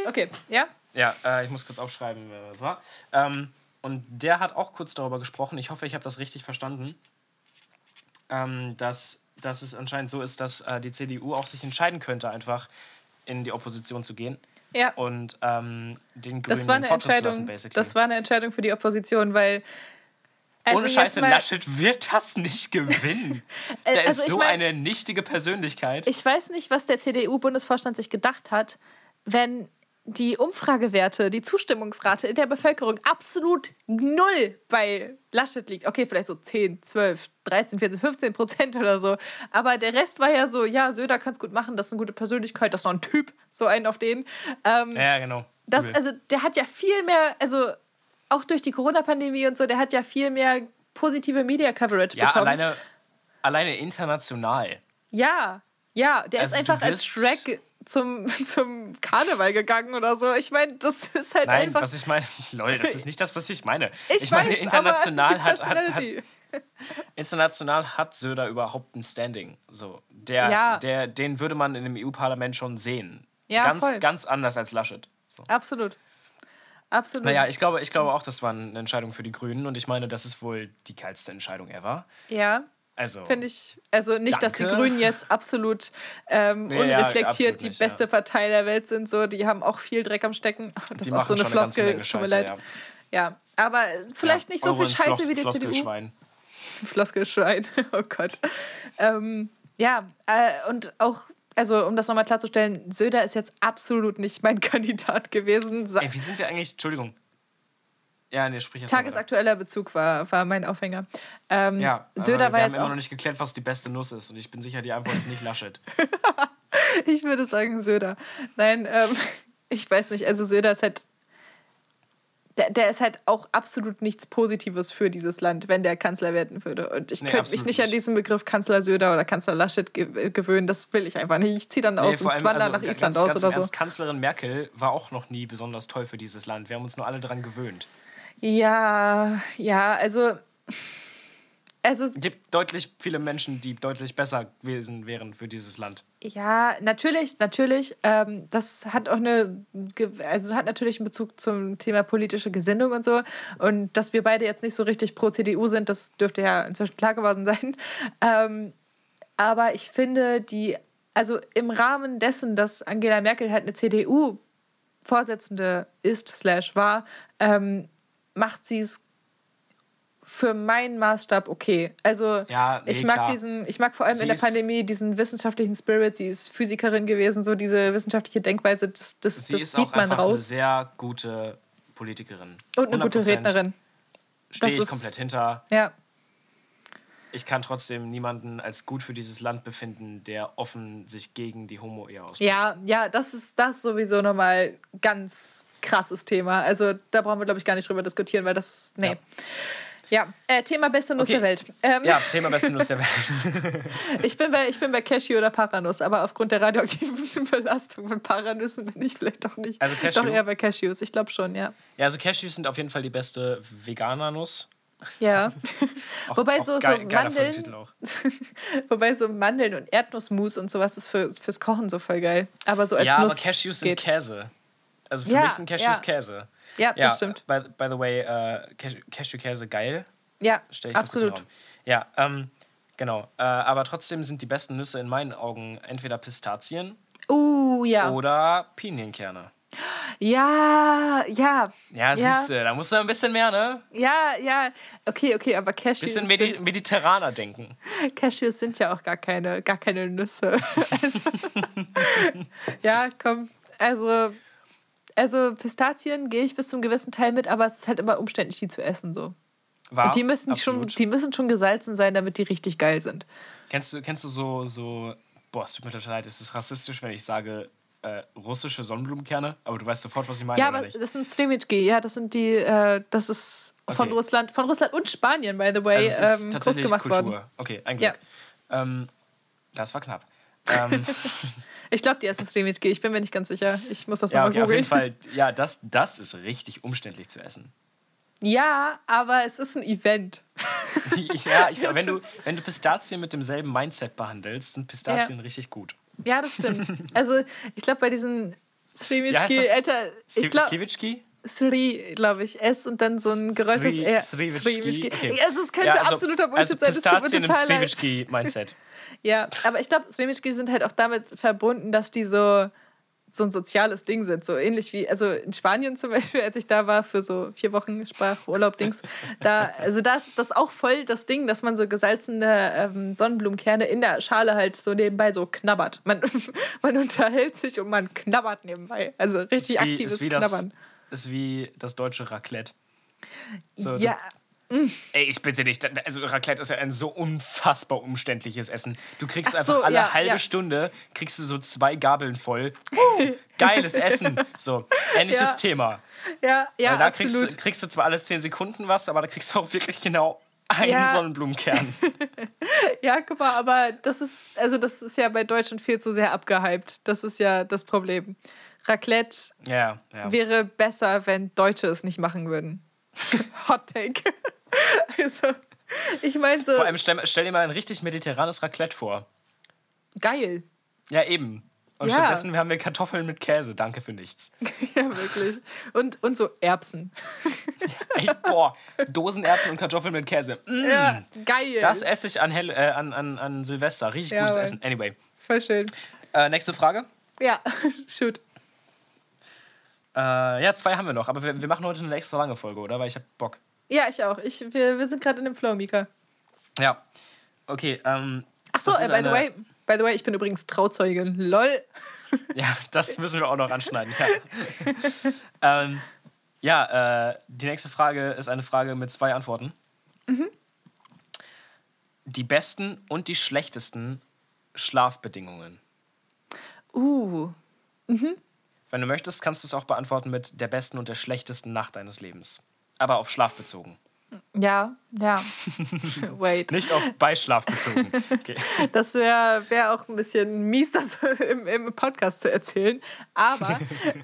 [SPEAKER 2] Okay, ja.
[SPEAKER 1] Ja, äh, ich muss kurz aufschreiben, wer das war. Ähm, und der hat auch kurz darüber gesprochen. Ich hoffe, ich habe das richtig verstanden. ähm, dass, dass es anscheinend so ist, dass äh, die CDU auch sich entscheiden könnte, einfach in die Opposition zu gehen.
[SPEAKER 2] Ja.
[SPEAKER 1] Und ähm, den Grünen
[SPEAKER 2] Das war, eine
[SPEAKER 1] zu lassen,
[SPEAKER 2] Entscheidung,
[SPEAKER 1] basically.
[SPEAKER 2] das war eine Entscheidung für die Opposition, weil. also
[SPEAKER 1] Ohne Scheiße,
[SPEAKER 2] mal-
[SPEAKER 1] Laschet wird das nicht gewinnen. Der
[SPEAKER 2] also
[SPEAKER 1] ist
[SPEAKER 2] ich
[SPEAKER 1] so
[SPEAKER 2] mein-
[SPEAKER 1] eine nichtige Persönlichkeit.
[SPEAKER 2] Ich weiß nicht, was der CDU-Bundesvorstand sich gedacht hat, wenn die Umfragewerte, die Zustimmungsrate in der Bevölkerung absolut null bei Laschet liegt. Okay, vielleicht so 10, 12, 13, 14, 15 Prozent oder so. Aber der Rest war ja so, ja, Söder kann es gut machen, das ist eine gute Persönlichkeit, das ist noch ein Typ, so einen auf den. Ähm,
[SPEAKER 1] ja, genau.
[SPEAKER 2] das, also der hat ja viel mehr, also auch durch die Corona-Pandemie und so, der hat ja viel mehr positive Media-Coverage
[SPEAKER 1] ja,
[SPEAKER 2] bekommen.
[SPEAKER 1] alleine, alleine international.
[SPEAKER 2] Ja, ja, der
[SPEAKER 1] Also
[SPEAKER 2] ist einfach als Shrek zum, zum Karneval gegangen oder so. Ich meine, das ist halt
[SPEAKER 1] Nein,
[SPEAKER 2] einfach.
[SPEAKER 1] was ich meine, lol, das ist nicht das, was ich meine.
[SPEAKER 2] ich,
[SPEAKER 1] meine,
[SPEAKER 2] weiß,
[SPEAKER 1] international hat, hat, hat, international hat Söder überhaupt ein Standing. So, der,
[SPEAKER 2] Ja.
[SPEAKER 1] der, den würde man in dem EU-Parlament schon sehen.
[SPEAKER 2] Ja,
[SPEAKER 1] ganz,
[SPEAKER 2] voll.
[SPEAKER 1] ganz anders als Laschet. So.
[SPEAKER 2] Absolut. Absolut.
[SPEAKER 1] Naja, ich glaube, ich glaube auch, das war eine Entscheidung für die Grünen und ich meine, das ist wohl die geilste Entscheidung ever.
[SPEAKER 2] ja,
[SPEAKER 1] Also,
[SPEAKER 2] finde ich. Also nicht, dass die
[SPEAKER 1] Danke.
[SPEAKER 2] Grünen jetzt absolut ähm,
[SPEAKER 1] Nee, ja,
[SPEAKER 2] unreflektiert
[SPEAKER 1] absolut
[SPEAKER 2] die
[SPEAKER 1] nicht,
[SPEAKER 2] beste
[SPEAKER 1] ja.
[SPEAKER 2] Partei der Welt sind. So, die haben auch viel Dreck am Stecken. Das
[SPEAKER 1] die
[SPEAKER 2] ist auch so eine Floskel. Es tut mir leid.
[SPEAKER 1] ja.
[SPEAKER 2] Ja, aber vielleicht
[SPEAKER 1] Ja,
[SPEAKER 2] nicht so viel Scheiße
[SPEAKER 1] Floss-
[SPEAKER 2] wie die CDU.
[SPEAKER 1] Floskelschwein.
[SPEAKER 2] Floskelschwein. Oh Gott. Ähm, ja, äh, und auch, also um das nochmal klarzustellen, Söder ist jetzt absolut nicht mein Kandidat gewesen. Sa
[SPEAKER 1] Ey, wie sind wir eigentlich? Entschuldigung. Ja, nee, sprich.
[SPEAKER 2] Tagesaktueller Bezug war, war mein Aufhänger. Ähm,
[SPEAKER 1] Ja,
[SPEAKER 2] Söder war
[SPEAKER 1] wir
[SPEAKER 2] jetzt
[SPEAKER 1] haben immer noch nicht geklärt, was die beste Nuss ist und ich bin sicher, die Antwort ist nicht Laschet.
[SPEAKER 2] ich würde sagen Söder. Nein, ähm, ich weiß nicht, also Söder ist halt, der, der ist halt auch absolut nichts Positives für dieses Land, wenn der Kanzler werden würde. Und ich
[SPEAKER 1] Nee,
[SPEAKER 2] könnte mich
[SPEAKER 1] absolut
[SPEAKER 2] nicht an
[SPEAKER 1] nicht.
[SPEAKER 2] diesen Begriff Kanzler Söder oder Kanzler Laschet ge gewöhnen. Das will ich einfach nicht. Ich ziehe dann aus und wandere nach
[SPEAKER 1] also ganz,
[SPEAKER 2] Island
[SPEAKER 1] ganz
[SPEAKER 2] aus
[SPEAKER 1] im
[SPEAKER 2] oder so.
[SPEAKER 1] Kanzlerin Merkel war auch noch nie besonders toll für dieses Land. Wir haben uns nur alle daran gewöhnt.
[SPEAKER 2] Ja, ja, also. Also,
[SPEAKER 1] Es gibt deutlich viele Menschen, die deutlich besser gewesen wären für dieses Land.
[SPEAKER 2] ja, natürlich, natürlich. Ähm, das hat auch eine, also hat natürlich einen Bezug zum Thema politische Gesinnung und so. Und dass wir beide jetzt nicht so richtig pro CDU sind, das dürfte ja inzwischen klar geworden sein. Ähm, aber ich finde, die, also im Rahmen dessen, dass Angela Merkel halt eine CDU-Vorsitzende ist, slash war, ähm, macht sie es für meinen Maßstab okay. Also
[SPEAKER 1] Ja, nee,
[SPEAKER 2] ich mag
[SPEAKER 1] klar.
[SPEAKER 2] diesen, ich mag vor allem
[SPEAKER 1] Sie
[SPEAKER 2] in der Pandemie diesen wissenschaftlichen Spirit. Sie ist Physikerin gewesen, so diese wissenschaftliche Denkweise, das, das,
[SPEAKER 1] Sie
[SPEAKER 2] das
[SPEAKER 1] ist
[SPEAKER 2] sieht
[SPEAKER 1] auch
[SPEAKER 2] man
[SPEAKER 1] einfach eine
[SPEAKER 2] raus.
[SPEAKER 1] sehr gute Politikerin.
[SPEAKER 2] Und eine gute
[SPEAKER 1] 100%
[SPEAKER 2] Rednerin.
[SPEAKER 1] Stehe ich komplett hinter.
[SPEAKER 2] Ja.
[SPEAKER 1] Ich kann trotzdem niemanden als gut für dieses Land befinden, der offen sich gegen die Homo-Ehe ausspricht.
[SPEAKER 2] Ja, ja, das ist das sowieso nochmal ganz krasses Thema. Also da brauchen wir, glaube ich, gar nicht drüber diskutieren, weil das. Nee. Ja, äh, Thema beste Nuss
[SPEAKER 1] Okay.
[SPEAKER 2] der Welt. Ähm,
[SPEAKER 1] Ja, Thema beste Nuss der Welt.
[SPEAKER 2] ich, bin bei, ich bin bei Cashew oder Paranuss, aber aufgrund der radioaktiven Belastung von Paranüssen bin ich vielleicht doch nicht.
[SPEAKER 1] Also Cashew?
[SPEAKER 2] Doch eher bei Cashews, ich glaube schon, ja.
[SPEAKER 1] Ja, also Cashews sind auf jeden Fall die beste Veganer-Nuss.
[SPEAKER 2] Ja.
[SPEAKER 1] Auch-
[SPEAKER 2] Wobei
[SPEAKER 1] auch
[SPEAKER 2] so, so Mandeln, wobei so Mandeln und Erdnussmus und sowas ist für, fürs Kochen so voll geil. Aber so als
[SPEAKER 1] Ja,
[SPEAKER 2] Nuss
[SPEAKER 1] aber Cashews sind
[SPEAKER 2] geht.
[SPEAKER 1] Käse. Also für
[SPEAKER 2] Ja,
[SPEAKER 1] mich sind Cashews
[SPEAKER 2] ja.
[SPEAKER 1] Käse.
[SPEAKER 2] Ja,
[SPEAKER 1] Ja,
[SPEAKER 2] das stimmt.
[SPEAKER 1] By, by the way, äh, Cash- Cashew-Käse geil.
[SPEAKER 2] Ja,
[SPEAKER 1] ich
[SPEAKER 2] absolut.
[SPEAKER 1] Ja, ähm, genau. Äh, aber trotzdem sind die besten Nüsse in meinen Augen entweder Pistazien
[SPEAKER 2] Uh, ja.
[SPEAKER 1] oder Pinienkerne.
[SPEAKER 2] Ja, ja.
[SPEAKER 1] Ja,
[SPEAKER 2] Ja.
[SPEAKER 1] siehst du, da musst du ein bisschen mehr, ne?
[SPEAKER 2] Ja, ja. Okay, okay, aber Cashews,
[SPEAKER 1] Bisschen medi
[SPEAKER 2] sind,
[SPEAKER 1] mediterraner denken.
[SPEAKER 2] Cashews sind ja auch gar keine, gar keine Nüsse. Also, ja, komm. Also, also Pistazien gehe ich bis zum gewissen Teil mit, aber es ist halt immer umständlich, die zu essen so.
[SPEAKER 1] War
[SPEAKER 2] Und die müssen, schon, die müssen schon gesalzen sein, damit die richtig geil sind.
[SPEAKER 1] Kennst du, kennst du so, so, boah, es tut mir total leid, es ist rassistisch, wenn ich sage äh, russische Sonnenblumenkerne, aber du weißt sofort, was ich meine,
[SPEAKER 2] Ja, aber das sind Slimitsky, ja, das sind die, äh, das ist von
[SPEAKER 1] Okay.
[SPEAKER 2] Russland, von Russland und Spanien, by the way,
[SPEAKER 1] Also es ist
[SPEAKER 2] ähm, groß
[SPEAKER 1] tatsächlich
[SPEAKER 2] gemacht
[SPEAKER 1] Kultur.
[SPEAKER 2] worden.
[SPEAKER 1] Okay, ein Glück. Ähm, das war knapp. Ähm,
[SPEAKER 2] Ich glaube, die erste Slimitsky, ich bin mir nicht ganz sicher. Ich muss das
[SPEAKER 1] ja,
[SPEAKER 2] nochmal
[SPEAKER 1] okay, auf
[SPEAKER 2] googeln.
[SPEAKER 1] jeden Fall, ja, das, das ist richtig umständlich zu essen.
[SPEAKER 2] Ja, aber es ist ein Event.
[SPEAKER 1] ja, ich glaube, wenn du, wenn du Pistazien mit demselben Mindset behandelst, sind Pistazien richtig gut.
[SPEAKER 2] Ja, das stimmt. Also, ich glaube, bei diesen Slimitsky,
[SPEAKER 1] das?
[SPEAKER 2] Alter, ich? Sri, glaube ich. S und dann so ein
[SPEAKER 1] Sri-
[SPEAKER 2] R.
[SPEAKER 1] Sriwitschki, okay.
[SPEAKER 2] Also es könnte
[SPEAKER 1] Ja, also-
[SPEAKER 2] absoluter Bullshit
[SPEAKER 1] also
[SPEAKER 2] sein. Das tut mir
[SPEAKER 1] Pistazien im
[SPEAKER 2] total leid.
[SPEAKER 1] Sriwitschki-Mindset.
[SPEAKER 2] Ja, aber ich glaube, Sremischki sind halt auch damit verbunden, dass die so, so ein soziales Ding sind. So ähnlich wie, also in Spanien zum Beispiel, als ich da war für so vier Wochen Sprachurlaub-Dings, da, also da ist das auch voll das Ding, dass man so gesalzene ähm, Sonnenblumenkerne in der Schale halt so nebenbei so knabbert. Man, man unterhält sich und man knabbert nebenbei. Also richtig
[SPEAKER 1] Ist wie,
[SPEAKER 2] aktives
[SPEAKER 1] ist, wie das,
[SPEAKER 2] Knabbern.
[SPEAKER 1] ist wie das deutsche Raclette. So,
[SPEAKER 2] ja,
[SPEAKER 1] Ey, ich bitte dich, also Raclette ist ja ein so unfassbar umständliches Essen. Du kriegst
[SPEAKER 2] Ach
[SPEAKER 1] einfach
[SPEAKER 2] so,
[SPEAKER 1] alle
[SPEAKER 2] ja,
[SPEAKER 1] halbe
[SPEAKER 2] ja.
[SPEAKER 1] Stunde, kriegst du so zwei Gabeln voll. Uh, geiles Essen. So, ähnliches
[SPEAKER 2] Ja.
[SPEAKER 1] Thema.
[SPEAKER 2] ja, ja,
[SPEAKER 1] Weil da
[SPEAKER 2] absolut.
[SPEAKER 1] kriegst, du- kriegst du zwar alle zehn Sekunden was, aber da kriegst du auch wirklich genau einen
[SPEAKER 2] Ja.
[SPEAKER 1] Sonnenblumenkern.
[SPEAKER 2] Ja, guck mal, aber das ist, also das ist ja bei Deutschland viel zu sehr abgehypt. Das ist ja das Problem. Raclette
[SPEAKER 1] ja, ja.
[SPEAKER 2] wäre besser, wenn Deutsche es nicht machen würden. Hot Take. also, ich meine so,
[SPEAKER 1] Vor allem stell, stell dir mal ein richtig mediterranes Raclette vor.
[SPEAKER 2] geil.
[SPEAKER 1] Ja, eben. Und
[SPEAKER 2] Ja.
[SPEAKER 1] stattdessen haben wir Kartoffeln mit Käse. Danke für nichts.
[SPEAKER 2] ja, wirklich. Und, und so Erbsen.
[SPEAKER 1] Ey, boah, Dosenerbsen und Kartoffeln mit Käse. Mm,
[SPEAKER 2] Ja, geil.
[SPEAKER 1] Das esse ich an, Hell, äh, an, an, an Silvester. Richtig
[SPEAKER 2] Ja,
[SPEAKER 1] gutes
[SPEAKER 2] Mann.
[SPEAKER 1] Essen. Anyway.
[SPEAKER 2] Voll schön.
[SPEAKER 1] Äh, nächste Frage.
[SPEAKER 2] Ja, shoot.
[SPEAKER 1] Äh, ja, zwei haben wir noch, aber wir, wir machen heute eine extra lange Folge, oder? Weil ich hab Bock.
[SPEAKER 2] Ja, ich auch. Ich, wir, wir sind gerade in dem Flow, Mika.
[SPEAKER 1] Ja. Okay, ähm.
[SPEAKER 2] Ach so,
[SPEAKER 1] das
[SPEAKER 2] äh, by the
[SPEAKER 1] eine-
[SPEAKER 2] way, by the way, ich bin übrigens Trauzeugin. Lol.
[SPEAKER 1] Ja, das müssen wir auch noch anschneiden. Ja, ähm, ja äh, die nächste Frage ist eine Frage mit zwei Antworten.
[SPEAKER 2] Mhm.
[SPEAKER 1] Die besten und die schlechtesten Schlafbedingungen.
[SPEAKER 2] Uh,
[SPEAKER 1] Wenn du möchtest, kannst du es auch beantworten mit der besten und der schlechtesten Nacht deines Lebens. Aber auf Schlaf bezogen.
[SPEAKER 2] ja, ja. Wait.
[SPEAKER 1] Nicht auf Beischlaf bezogen. Okay.
[SPEAKER 2] Das wäre wär auch ein bisschen mies, das im, im Podcast zu erzählen. Aber,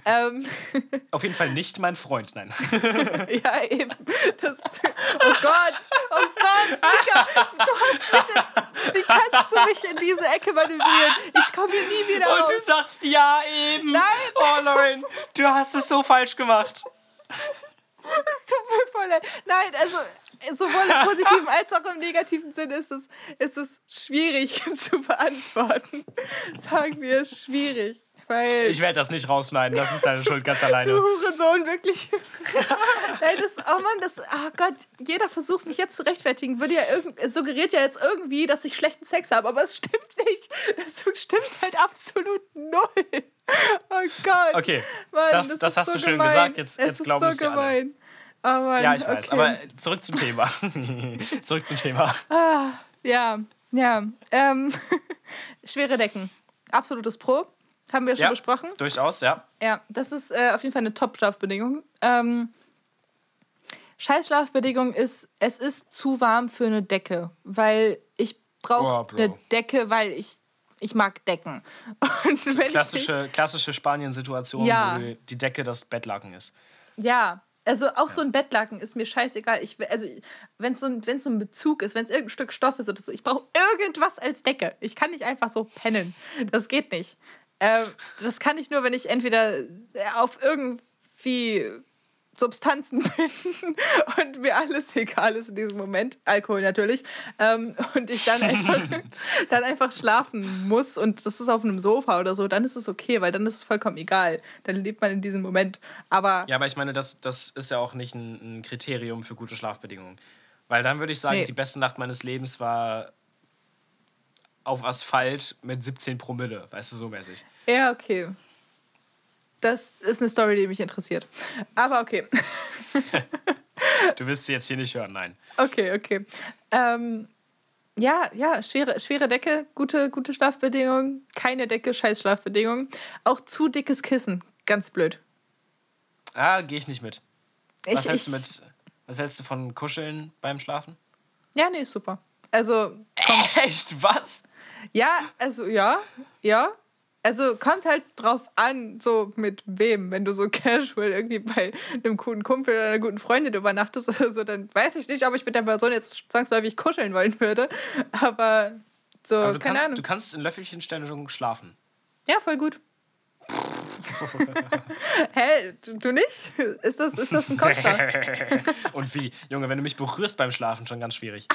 [SPEAKER 2] ähm,
[SPEAKER 1] Auf jeden Fall nicht mein Freund, nein.
[SPEAKER 2] ja, eben. Das, oh Gott, oh Gott, Mika, du hast mich in, wie kannst du mich in diese Ecke manövrieren? Ich komme hier nie wieder
[SPEAKER 1] Und
[SPEAKER 2] raus.
[SPEAKER 1] du sagst ja eben.
[SPEAKER 2] Nein.
[SPEAKER 1] Oh Lauren, du hast es so falsch gemacht.
[SPEAKER 2] Tut mir voll leid. Nein, also sowohl im positiven als auch im negativen Sinn ist es, ist es schwierig zu beantworten. Sagen wir schwierig. Weil
[SPEAKER 1] Ich werde das nicht rausschneiden, das ist deine Schuld ganz
[SPEAKER 2] du
[SPEAKER 1] alleine.
[SPEAKER 2] Hurensohn, wirklich. Nein, das, oh Mann, das, oh Gott, jeder versucht mich jetzt zu rechtfertigen, würde ja irgend, es suggeriert ja jetzt irgendwie, dass ich schlechten Sex habe, aber es stimmt nicht. Das stimmt halt absolut null. Oh Gott.
[SPEAKER 1] Okay,
[SPEAKER 2] Mann,
[SPEAKER 1] das-
[SPEAKER 2] ist
[SPEAKER 1] das hast
[SPEAKER 2] so
[SPEAKER 1] du schön
[SPEAKER 2] gemein.
[SPEAKER 1] gesagt, jetzt-
[SPEAKER 2] es
[SPEAKER 1] jetzt glauben
[SPEAKER 2] so
[SPEAKER 1] es dir alle.
[SPEAKER 2] gemein. Oh Mann,
[SPEAKER 1] Ja, ich weiß,
[SPEAKER 2] okay.
[SPEAKER 1] aber zurück zum Thema. zurück zum Thema.
[SPEAKER 2] Ja, ja. Ähm, schwere Decken. Absolutes Pro. Haben wir schon
[SPEAKER 1] Ja,
[SPEAKER 2] besprochen.
[SPEAKER 1] durchaus, ja.
[SPEAKER 2] Ja, das ist äh, auf jeden Fall eine Top-Schlafbedingung. Ähm, Scheiß-Schlafbedingung ist, es ist zu warm für eine Decke, weil ich
[SPEAKER 1] Oh,
[SPEAKER 2] brauche
[SPEAKER 1] Bro.
[SPEAKER 2] eine Decke, weil ich, ich mag Decken. Wenn ich
[SPEAKER 1] Klassische, klassische Spanien-Situation,
[SPEAKER 2] Ja.
[SPEAKER 1] wo die Decke das Bettlaken ist.
[SPEAKER 2] Ja, also auch so ein Bettlaken ist mir scheißegal. Ich, also, wenn es so, ein- so ein Bezug ist, wenn es irgendein Stück Stoff ist oder so, ich brauche irgendwas als Decke. Ich kann nicht einfach so pennen. Das geht nicht. Ähm, das kann ich nur, wenn ich entweder auf irgendwie Substanzen bin und mir alles egal ist in diesem Moment, Alkohol natürlich, ähm, und ich dann einfach, dann einfach schlafen muss und das ist auf einem Sofa oder so, dann ist es okay, weil dann ist es vollkommen egal. Dann lebt man in diesem Moment. Aber
[SPEAKER 1] Ja, aber ich meine, das, das ist ja auch nicht ein, ein Kriterium für gute Schlafbedingungen. Weil dann würde ich sagen,
[SPEAKER 2] Nee.
[SPEAKER 1] die beste Nacht meines Lebens war auf Asphalt mit 17 Promille, weißt du, so mäßig.
[SPEAKER 2] Ja, okay. Das ist eine Story, die mich interessiert. Aber okay.
[SPEAKER 1] Du wirst sie jetzt hier nicht hören, nein.
[SPEAKER 2] Okay, okay. Ähm, ja, ja, schwere, schwere Decke, gute, gute Schlafbedingungen. Keine Decke, scheiß Schlafbedingungen. Auch zu dickes Kissen, ganz blöd.
[SPEAKER 1] Ah, gehe ich nicht mit. Was
[SPEAKER 2] Ich-
[SPEAKER 1] hältst du
[SPEAKER 2] ich-
[SPEAKER 1] mit, was hältst du von Kuscheln beim Schlafen?
[SPEAKER 2] Ja, nee, ist super. Also,
[SPEAKER 1] Echt? Was?
[SPEAKER 2] Ja, also, ja, ja. Also kommt halt drauf an, so mit wem. Wenn du so casual irgendwie bei einem guten Kumpel oder einer guten Freundin übernachtest oder so, dann weiß ich nicht, ob ich mit der Person jetzt zwangsläufig kuscheln wollen würde. Aber so,
[SPEAKER 1] Aber du
[SPEAKER 2] keine
[SPEAKER 1] kannst,
[SPEAKER 2] Ahnung.
[SPEAKER 1] du kannst in Löffelchenstellung schlafen.
[SPEAKER 2] Ja, voll gut. Hä? Du, du nicht? Ist das, ist das ein Kontra?
[SPEAKER 1] Und wie? Junge, wenn du mich berührst beim Schlafen, schon ganz schwierig.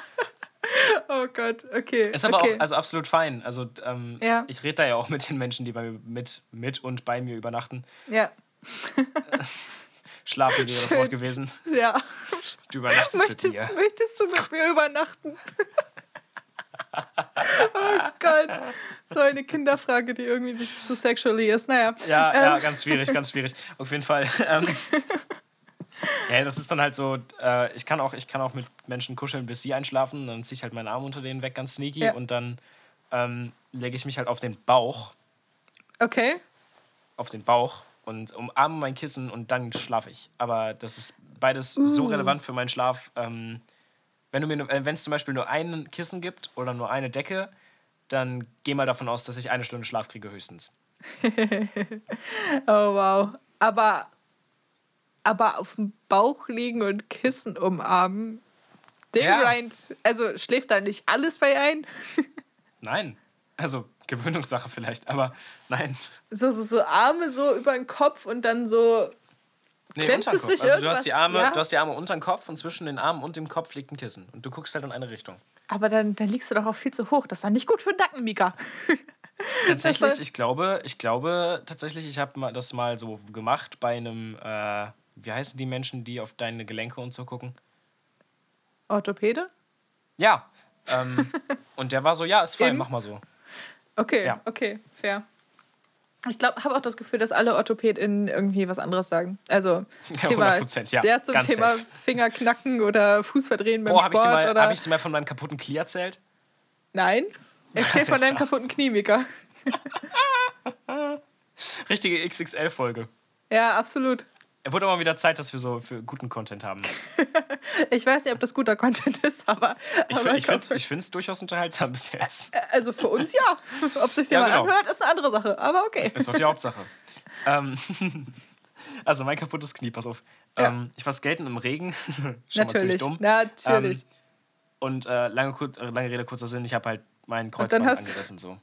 [SPEAKER 2] Oh Gott, okay.
[SPEAKER 1] Ist aber
[SPEAKER 2] okay.
[SPEAKER 1] auch also absolut fein. Also ähm,
[SPEAKER 2] Ja.
[SPEAKER 1] ich rede da ja auch mit den Menschen, die bei mir mit, mit und bei mir übernachten.
[SPEAKER 2] Ja,
[SPEAKER 1] Schlafen wäre das. Wort gewesen.
[SPEAKER 2] ja.
[SPEAKER 1] Du übernachtest
[SPEAKER 2] Möchtest,
[SPEAKER 1] mit mir.
[SPEAKER 2] möchtest du mit mir übernachten? oh Gott. So eine Kinderfrage, die irgendwie ein bisschen zu sexually ist. Naja.
[SPEAKER 1] Ja, ja,
[SPEAKER 2] Ähm.
[SPEAKER 1] ganz schwierig, ganz schwierig. Auf jeden Fall. Ähm, ja, das ist dann halt so, äh, ich, kann auch, ich kann auch mit Menschen kuscheln, bis sie einschlafen. Dann ziehe ich halt meinen Arm unter denen weg, ganz sneaky.
[SPEAKER 2] Ja.
[SPEAKER 1] Und dann ähm, lege ich mich halt auf den Bauch,
[SPEAKER 2] Okay.
[SPEAKER 1] auf den Bauch und umarme mein Kissen und dann schlafe ich. Aber das ist beides so
[SPEAKER 2] Uh.
[SPEAKER 1] relevant für meinen Schlaf. Ähm, wenn du mir, nur- äh, wenn es zum Beispiel nur ein Kissen gibt oder nur eine Decke, dann geh mal davon aus, dass ich eine Stunde Schlaf kriege höchstens.
[SPEAKER 2] Oh wow. Aber, aber auf dem Bauch liegen und Kissen umarmen. Den
[SPEAKER 1] Ja.
[SPEAKER 2] Grind. Also schläft da nicht alles bei ein?
[SPEAKER 1] Nein. Also Gewöhnungssache vielleicht, aber nein.
[SPEAKER 2] So, so, so Arme so über den Kopf und dann so.
[SPEAKER 1] Nee,
[SPEAKER 2] Klemmt es
[SPEAKER 1] Kopf.
[SPEAKER 2] sich
[SPEAKER 1] Also du hast, die Arme,
[SPEAKER 2] ja?
[SPEAKER 1] du hast die Arme unter den Kopf und zwischen den Armen und dem Kopf liegt ein Kissen. Und du guckst halt in eine Richtung.
[SPEAKER 2] Aber dann, dann liegst du doch auch viel zu hoch. Das ist doch nicht gut für den Nacken, Mika.
[SPEAKER 1] Tatsächlich, ich glaube, ich glaube tatsächlich, ich habe das mal so gemacht bei einem, äh, wie heißen die Menschen, die auf deine Gelenke und so gucken?
[SPEAKER 2] Orthopäde?
[SPEAKER 1] Ja. Ähm, und der war so, ja, ist fein, mach mal so.
[SPEAKER 2] Okay,
[SPEAKER 1] Ja.
[SPEAKER 2] okay, fair. Ich glaube, habe auch das Gefühl, dass alle OrthopädInnen irgendwie was anderes sagen. Also, Thema
[SPEAKER 1] 100%, ja.
[SPEAKER 2] sehr zum Thema
[SPEAKER 1] safe.
[SPEAKER 2] Fingerknacken oder Fußverdrehen beim
[SPEAKER 1] Boah, habe ich,
[SPEAKER 2] Sport.
[SPEAKER 1] mal-
[SPEAKER 2] oder
[SPEAKER 1] hab ich dir mal von meinem kaputten Knie erzählt?
[SPEAKER 2] Nein? Erzähl von deinem kaputten Knie, Mika.
[SPEAKER 1] Richtige XXL-Folge.
[SPEAKER 2] Ja, absolut.
[SPEAKER 1] Er wurde aber wieder Zeit, dass wir so für guten Content haben.
[SPEAKER 2] Ich weiß nicht, ob das guter Content ist, aber.
[SPEAKER 1] Ich,
[SPEAKER 2] aber
[SPEAKER 1] ich
[SPEAKER 2] komm.
[SPEAKER 1] finde es durchaus unterhaltsam bis jetzt.
[SPEAKER 2] Also für uns ja. Ob sich
[SPEAKER 1] Ja,
[SPEAKER 2] jemand
[SPEAKER 1] genau.
[SPEAKER 2] anhört, ist eine andere Sache. Aber okay.
[SPEAKER 1] Ist doch die Hauptsache. ähm, also mein kaputtes Knie, pass auf.
[SPEAKER 2] Ja.
[SPEAKER 1] Ähm, ich war skaten im Regen. Schon
[SPEAKER 2] Natürlich.
[SPEAKER 1] dumm.
[SPEAKER 2] Natürlich.
[SPEAKER 1] Ähm, und äh, lange, lange Rede, kurzer Sinn, ich habe halt mein
[SPEAKER 2] dann
[SPEAKER 1] Kreuzband angerissen. So.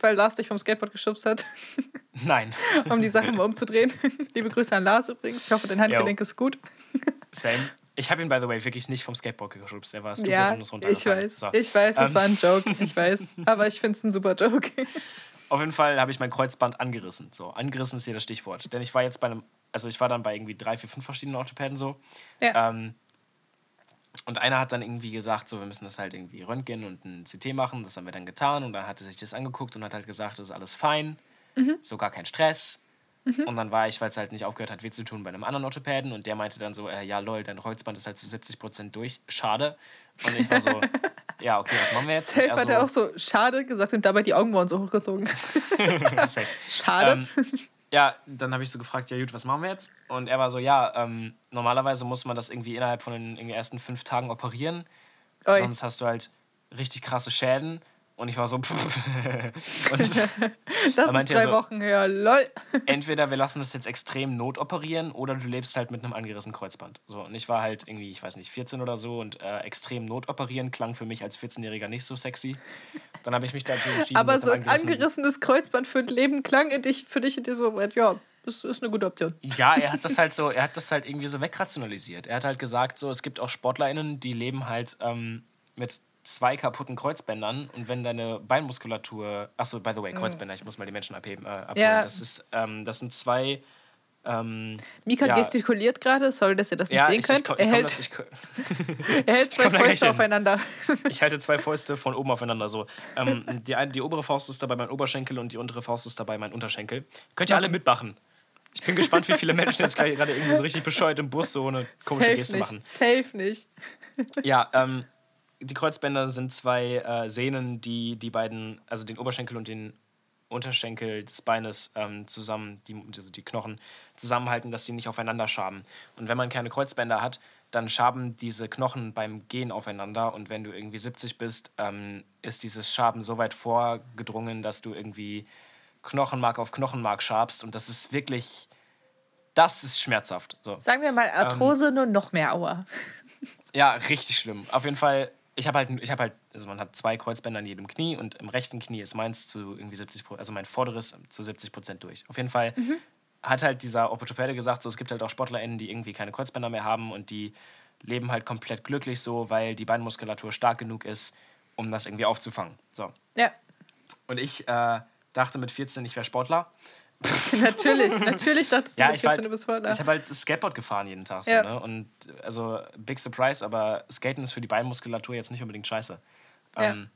[SPEAKER 2] Weil Lars dich vom Skateboard geschubst hat,
[SPEAKER 1] Nein,
[SPEAKER 2] um die Sachen mal umzudrehen. Liebe Grüße an Lars übrigens. Ich hoffe, dein Handgelenk ist gut.
[SPEAKER 1] same. Ich habe ihn, by the way, wirklich nicht vom Skateboard geschubst. Er war stupid
[SPEAKER 2] Ja,
[SPEAKER 1] und ist
[SPEAKER 2] ich weiß.
[SPEAKER 1] So.
[SPEAKER 2] Ich weiß, es
[SPEAKER 1] Ähm.
[SPEAKER 2] war ein Joke. Ich weiß. Aber ich finde es ein super Joke.
[SPEAKER 1] Auf jeden Fall habe ich mein Kreuzband angerissen. So, angerissen ist hier das Stichwort. Denn ich war jetzt bei einem, also ich war dann bei irgendwie drei, vier, fünf verschiedenen Orthopäden so.
[SPEAKER 2] Ja.
[SPEAKER 1] Ähm, und einer hat dann irgendwie gesagt, so, wir müssen das halt irgendwie röntgen und ein CT machen. Das haben wir dann getan. Und dann hat er sich das angeguckt und hat halt gesagt, das ist alles fein. So gar kein Stress. Und dann war ich, weil es halt nicht aufgehört hat, weh zu tun, bei einem anderen Orthopäden. Und der meinte dann so, äh, ja lol, dein Kreuzband ist halt zu 70 Prozent durch. Schade. Und ich war so, ja, okay, was machen wir jetzt?
[SPEAKER 2] Safe
[SPEAKER 1] Und
[SPEAKER 2] hat er auch so schade gesagt und dabei die Augenbrauen so hochgezogen.
[SPEAKER 1] Safe.
[SPEAKER 2] Schade.
[SPEAKER 1] Ähm, ja, dann habe ich so gefragt, ja gut, was machen wir jetzt? Und er war so, ja, ähm, normalerweise muss man das irgendwie innerhalb von den ersten fünf Tagen operieren.
[SPEAKER 2] Oi.
[SPEAKER 1] Sonst hast du halt richtig krasse Schäden. Und ich war so, pff. Und
[SPEAKER 2] das ist drei
[SPEAKER 1] so-
[SPEAKER 2] Wochen her. Lol.
[SPEAKER 1] entweder wir lassen das jetzt extrem notoperieren oder du lebst halt mit einem angerissenen Kreuzband. So, und ich war halt irgendwie, ich weiß nicht, 14 oder so und äh, extrem notoperieren klang für mich als 14-Jähriger nicht so sexy. Dann habe ich mich dazu entschieden,
[SPEAKER 2] Aber so ein angerissenes Kreuzband für ein Leben klang in dich, für dich in diesem Moment. Ja, das ist eine gute Option.
[SPEAKER 1] Ja, er hat das halt so, er hat das halt irgendwie so wegrationalisiert. Er hat halt gesagt, so, es gibt auch SportlerInnen, die leben halt ähm, mit zwei kaputten Kreuzbändern und wenn deine Beinmuskulatur, achso, by the way, Kreuzbänder, ich muss mal die Menschen abheben, äh, abholen.
[SPEAKER 2] Ja.
[SPEAKER 1] Das ist, ähm, das sind zwei, ähm,
[SPEAKER 2] Mika
[SPEAKER 1] Ja.
[SPEAKER 2] gestikuliert gerade. Sorry, dass ihr das nicht
[SPEAKER 1] ja,
[SPEAKER 2] sehen
[SPEAKER 1] ich, ich,
[SPEAKER 2] könnt. er,
[SPEAKER 1] ich, komm,
[SPEAKER 2] hält,
[SPEAKER 1] das, ich,
[SPEAKER 2] er hält zwei Fäuste aufeinander.
[SPEAKER 1] ich halte zwei Fäuste von oben aufeinander so. Ähm, die, die obere Faust ist dabei mein Oberschenkel und die untere Faust ist dabei mein Unterschenkel. Könnt ihr alle mitmachen. Ich bin gespannt, wie viele Menschen jetzt gerade irgendwie so richtig bescheuert im Bus so eine komische
[SPEAKER 2] Safe
[SPEAKER 1] Geste
[SPEAKER 2] nicht.
[SPEAKER 1] machen.
[SPEAKER 2] Safe nicht.
[SPEAKER 1] Ja, ähm, die Kreuzbänder sind zwei äh, Sehnen, die die beiden, also den Oberschenkel und den Unterschenkel des Beines ähm, zusammen, die, also die Knochen zusammenhalten, dass sie nicht aufeinander schaben. Und wenn man keine Kreuzbänder hat, dann schaben diese Knochen beim Gehen aufeinander und wenn du irgendwie 70 bist, ähm, ist dieses Schaben so weit vorgedrungen, dass du irgendwie Knochenmark auf Knochenmark schabst und das ist wirklich, das ist schmerzhaft. So.
[SPEAKER 2] Sagen wir mal Arthrose, nur noch mehr Aua.
[SPEAKER 1] Ja, richtig schlimm. Auf jeden Fall, ich habe halt, ich habe halt, also man hat zwei Kreuzbänder in jedem Knie und im rechten Knie ist meins zu irgendwie 70 Prozent, also mein vorderes zu 70 Prozent durch. Auf jeden Fall hat halt dieser Orthopäde gesagt, so, es gibt halt auch SportlerInnen, die irgendwie keine Kreuzbänder mehr haben und die leben halt komplett glücklich so, weil die Beinmuskulatur stark genug ist, um das irgendwie aufzufangen. So.
[SPEAKER 2] Ja.
[SPEAKER 1] Und ich äh, dachte mit 14, ich wäre Sportler.
[SPEAKER 2] natürlich, natürlich dachtest du
[SPEAKER 1] ja, ich,
[SPEAKER 2] 14,
[SPEAKER 1] halt,
[SPEAKER 2] bist Sportler.
[SPEAKER 1] ich habe halt Skateboard gefahren jeden Tag. So,
[SPEAKER 2] Ja.
[SPEAKER 1] ne? Und also, big surprise, aber Skaten ist für die Beinmuskulatur jetzt nicht unbedingt scheiße. Ähm,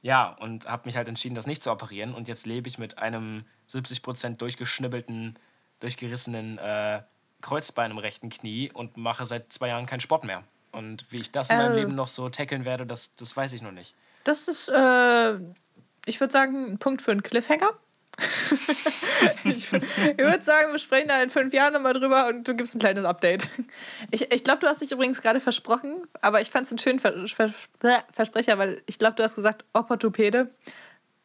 [SPEAKER 1] ja, und habe mich halt entschieden, das nicht zu operieren. Und jetzt lebe ich mit einem 70% durchgeschnibbelten, durchgerissenen äh, Kreuzbein im rechten Knie und mache seit zwei Jahren keinen Sport mehr. Und wie ich das in meinem
[SPEAKER 2] Oh.
[SPEAKER 1] Leben noch so tackeln werde, das, das weiß ich noch nicht.
[SPEAKER 2] Das ist, äh, ich würde sagen, ein Punkt für einen Cliffhanger. Ich ich würde sagen, wir sprechen da in fünf Jahren nochmal drüber und du gibst ein kleines Update. Ich, ich glaube, du hast dich übrigens gerade versprochen, aber ich fand es einen schönen Ver Ver Versprecher, weil ich glaube, du hast gesagt Orthopäde.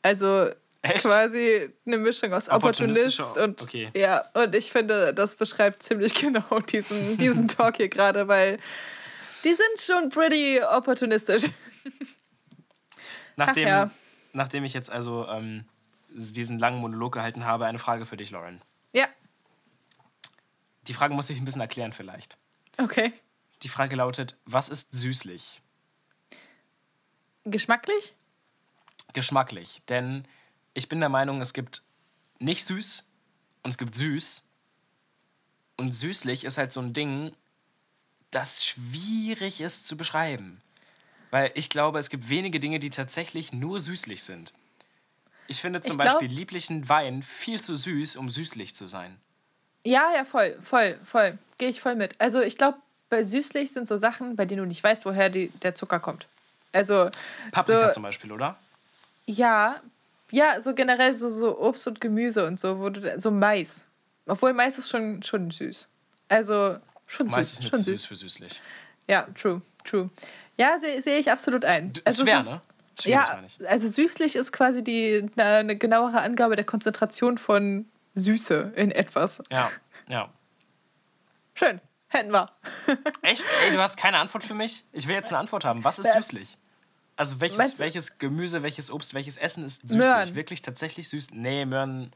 [SPEAKER 2] Also
[SPEAKER 1] Echt?
[SPEAKER 2] quasi eine Mischung aus Opportunist und
[SPEAKER 1] okay.
[SPEAKER 2] ja, und ich finde, das beschreibt ziemlich genau diesen, diesen Talk hier gerade, weil die sind schon pretty opportunistisch.
[SPEAKER 1] Nachdem,
[SPEAKER 2] ja.
[SPEAKER 1] nachdem ich jetzt also ähm, diesen langen Monolog gehalten habe, eine Frage für dich, Lauren.
[SPEAKER 2] Ja,
[SPEAKER 1] Die Frage muss ich ein bisschen erklären vielleicht.
[SPEAKER 2] okay.
[SPEAKER 1] Die Frage lautet, was ist süßlich?
[SPEAKER 2] Geschmacklich?
[SPEAKER 1] Geschmacklich. Denn ich bin der Meinung, es gibt nicht süß und es gibt süß. Und süßlich ist halt so ein Ding, das schwierig ist zu beschreiben. Weil ich glaube, es gibt wenige Dinge, die tatsächlich nur süßlich sind. Ich finde zum
[SPEAKER 2] Ich glaub-
[SPEAKER 1] Beispiel lieblichen Wein viel zu süß, um süßlich zu sein.
[SPEAKER 2] Ja, ja, voll, voll, voll. Gehe ich voll mit. Also ich glaube, bei süßlich sind so Sachen, bei denen du nicht weißt, woher die, der Zucker kommt. Also
[SPEAKER 1] Paprika
[SPEAKER 2] so,
[SPEAKER 1] zum Beispiel, oder?
[SPEAKER 2] ja, ja, so generell so, so Obst und Gemüse und so, wo du, so Mais. Obwohl Mais ist schon, schon süß. Also schon
[SPEAKER 1] Meistens
[SPEAKER 2] süß.
[SPEAKER 1] mit
[SPEAKER 2] Schon
[SPEAKER 1] süß
[SPEAKER 2] süß.
[SPEAKER 1] für süßlich.
[SPEAKER 2] Ja, true, true. Ja, sehe seh ich absolut ein. Also
[SPEAKER 1] ist
[SPEAKER 2] es
[SPEAKER 1] schwer,
[SPEAKER 2] ist-
[SPEAKER 1] ne?
[SPEAKER 2] Ja, also süßlich ist quasi die, eine, genauere Angabe der Konzentration von Süße in etwas.
[SPEAKER 1] Ja, ja.
[SPEAKER 2] Schön, hätten wir.
[SPEAKER 1] Echt? Ey, du hast keine Antwort für mich? Ich will jetzt eine Antwort haben. Was ist süßlich? Also welches,
[SPEAKER 2] Meinst
[SPEAKER 1] welches Gemüse, welches Obst, welches Essen ist süßlich?
[SPEAKER 2] Möhren.
[SPEAKER 1] Wirklich tatsächlich süß? Nee, Möhren.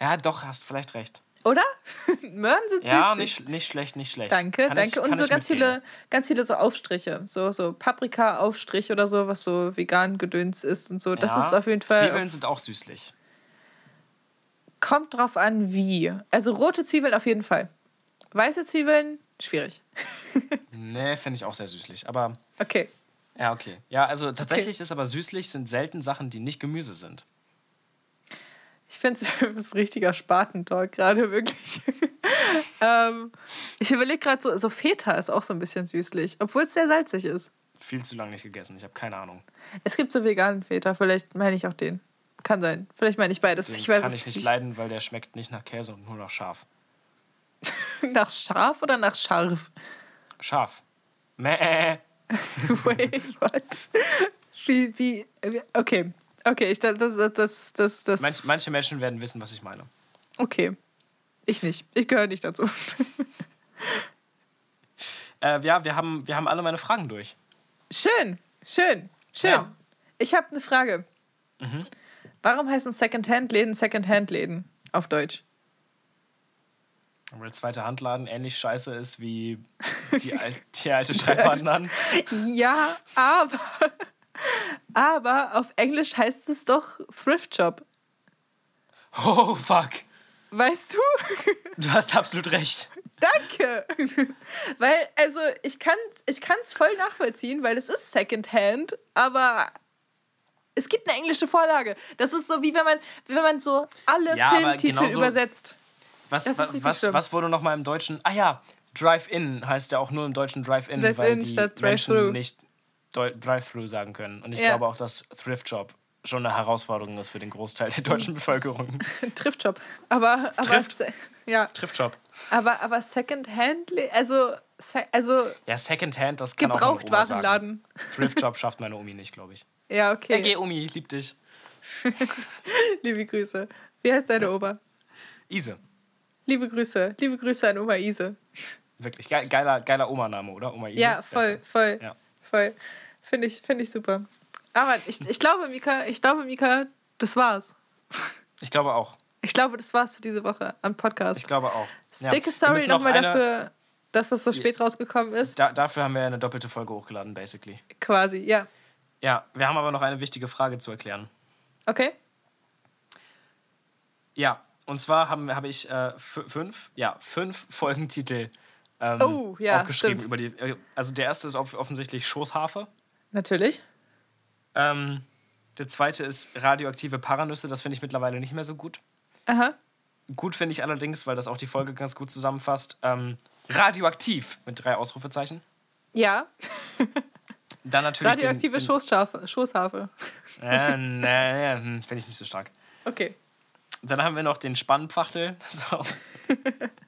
[SPEAKER 1] Ja, doch, hast vielleicht recht.
[SPEAKER 2] Oder? Möhren sind
[SPEAKER 1] Ja,
[SPEAKER 2] süßlich.
[SPEAKER 1] nicht, nicht schlecht, nicht schlecht.
[SPEAKER 2] Danke,
[SPEAKER 1] Kann ich-
[SPEAKER 2] danke. Und
[SPEAKER 1] kann
[SPEAKER 2] so
[SPEAKER 1] ich
[SPEAKER 2] ganz
[SPEAKER 1] mitgehen.
[SPEAKER 2] viele, ganz viele so Aufstriche. So, so Paprika-Aufstrich oder so, was so vegan Gedöns ist und so. Das
[SPEAKER 1] Ja,
[SPEAKER 2] ist auf jeden Fall.
[SPEAKER 1] Zwiebeln sind auch süßlich.
[SPEAKER 2] Kommt drauf an, wie. Also rote Zwiebeln auf jeden Fall. Weiße Zwiebeln, schwierig.
[SPEAKER 1] Nee, finde ich auch sehr süßlich. Aber
[SPEAKER 2] Okay.
[SPEAKER 1] ja, okay. Ja, also tatsächlich ist aber süßlich sind selten Sachen, die nicht Gemüse sind.
[SPEAKER 2] Ich finde es ein richtiger Spatentalk gerade, wirklich. ähm, ich überlege gerade, so, so Feta ist auch so ein bisschen süßlich, obwohl es sehr salzig ist.
[SPEAKER 1] Viel zu lange nicht gegessen. Ich habe keine Ahnung.
[SPEAKER 2] Es gibt so veganen Feta, vielleicht meine ich auch den. Kann sein. Vielleicht meine ich beides.
[SPEAKER 1] Den
[SPEAKER 2] ich weiß
[SPEAKER 1] kann ich nicht leiden, weil der schmeckt nicht nach Käse und nur nach Schaf.
[SPEAKER 2] Nach scharf oder nach scharf?
[SPEAKER 1] Schaf. Mäh.
[SPEAKER 2] Wait, what? Wie, wie, wie- okay. Okay, ich, das, das, das, das,
[SPEAKER 1] Manch, manche Menschen werden wissen, was ich meine.
[SPEAKER 2] okay. Ich nicht. Ich gehöre nicht dazu.
[SPEAKER 1] Äh, ja, wir haben, wir haben alle meine Fragen durch.
[SPEAKER 2] Schön, schön, schön.
[SPEAKER 1] Ja.
[SPEAKER 2] Ich habe eine Frage. Warum heißen Secondhand-Läden Secondhand-Läden auf Deutsch?
[SPEAKER 1] Weil zweite Handladen ähnlich scheiße ist wie die, al die alte Schreibwarenladen.
[SPEAKER 2] Ja, aber, aber auf Englisch heißt es doch Thrift Shop.
[SPEAKER 1] Oh, fuck.
[SPEAKER 2] Weißt du?
[SPEAKER 1] Du hast absolut recht.
[SPEAKER 2] Danke! weil, also, ich kann es ich kann's voll nachvollziehen, weil es ist Secondhand, aber es gibt eine englische Vorlage. Das ist so wie wenn man, wenn man so alle
[SPEAKER 1] Ja,
[SPEAKER 2] Filmtitel
[SPEAKER 1] genauso-
[SPEAKER 2] übersetzt.
[SPEAKER 1] Was, was, was,
[SPEAKER 2] schlimm.
[SPEAKER 1] was wurde nochmal im Deutschen? Ah ja, Drive-In heißt ja auch nur im Deutschen Drive-In,
[SPEAKER 2] Drive-In
[SPEAKER 1] weil die
[SPEAKER 2] statt
[SPEAKER 1] Menschen nicht Drive-Thru sagen können. Und ich
[SPEAKER 2] Ja.
[SPEAKER 1] glaube auch, dass Thrift-Shop schon eine Herausforderung ist für den Großteil der deutschen Bevölkerung.
[SPEAKER 2] Trifft Shop. Aber, aber,
[SPEAKER 1] Trifft.
[SPEAKER 2] se- ja,
[SPEAKER 1] Thrift-Shop.
[SPEAKER 2] aber, aber Secondhand, also, also
[SPEAKER 1] Ja, Secondhand, das kann auch meine Oma sagen.
[SPEAKER 2] Gebrauchtwarenladen.
[SPEAKER 1] Thrift-Shop schafft meine Omi nicht, glaube ich.
[SPEAKER 2] Ja, okay.
[SPEAKER 1] Hey, geh, Omi, lieb dich.
[SPEAKER 2] Liebe Grüße. Wie heißt deine Oma?
[SPEAKER 1] Ise.
[SPEAKER 2] Liebe Grüße. Liebe Grüße an Oma Ise.
[SPEAKER 1] Wirklich. Ge geiler, geiler Oma-Name, oder? Oma Ise.
[SPEAKER 2] Ja, voll,
[SPEAKER 1] Beste.
[SPEAKER 2] voll,
[SPEAKER 1] Ja.
[SPEAKER 2] Voll. Finde ich, find ich super. Aber ich, ich glaube, Mika, ich glaube, Mika, das war's.
[SPEAKER 1] Ich glaube auch.
[SPEAKER 2] Ich glaube, das war's für diese Woche am Podcast.
[SPEAKER 1] Ich glaube auch. Ja.
[SPEAKER 2] Dicke
[SPEAKER 1] Wir
[SPEAKER 2] Sorry
[SPEAKER 1] noch
[SPEAKER 2] nochmal
[SPEAKER 1] eine-
[SPEAKER 2] dafür, dass das so spät rausgekommen ist.
[SPEAKER 1] Da, dafür haben wir eine doppelte Folge hochgeladen, basically.
[SPEAKER 2] Quasi, ja.
[SPEAKER 1] Ja, wir haben aber noch eine wichtige Frage zu erklären.
[SPEAKER 2] Okay.
[SPEAKER 1] Ja, und zwar haben, habe ich äh, fü- fünf, ja, fünf Folgentitel ähm,
[SPEAKER 2] Oh, ja,
[SPEAKER 1] aufgeschrieben.
[SPEAKER 2] stimmt.
[SPEAKER 1] Über die, äh, also der erste ist off offensichtlich Schoßhafe.
[SPEAKER 2] Natürlich.
[SPEAKER 1] Ähm, der zweite ist radioaktive Paranüsse. Das finde ich mittlerweile nicht mehr so gut.
[SPEAKER 2] Aha.
[SPEAKER 1] Gut finde ich allerdings, weil das auch die Folge ganz gut zusammenfasst. Ähm, radioaktiv mit drei Ausrufezeichen.
[SPEAKER 2] Ja.
[SPEAKER 1] Dann natürlich
[SPEAKER 2] Radioaktive
[SPEAKER 1] den, den.
[SPEAKER 2] Schoßhafe.
[SPEAKER 1] Äh, nee, hm, finde ich nicht so stark.
[SPEAKER 2] Okay.
[SPEAKER 1] Dann haben wir noch den Spannenpachtel. Das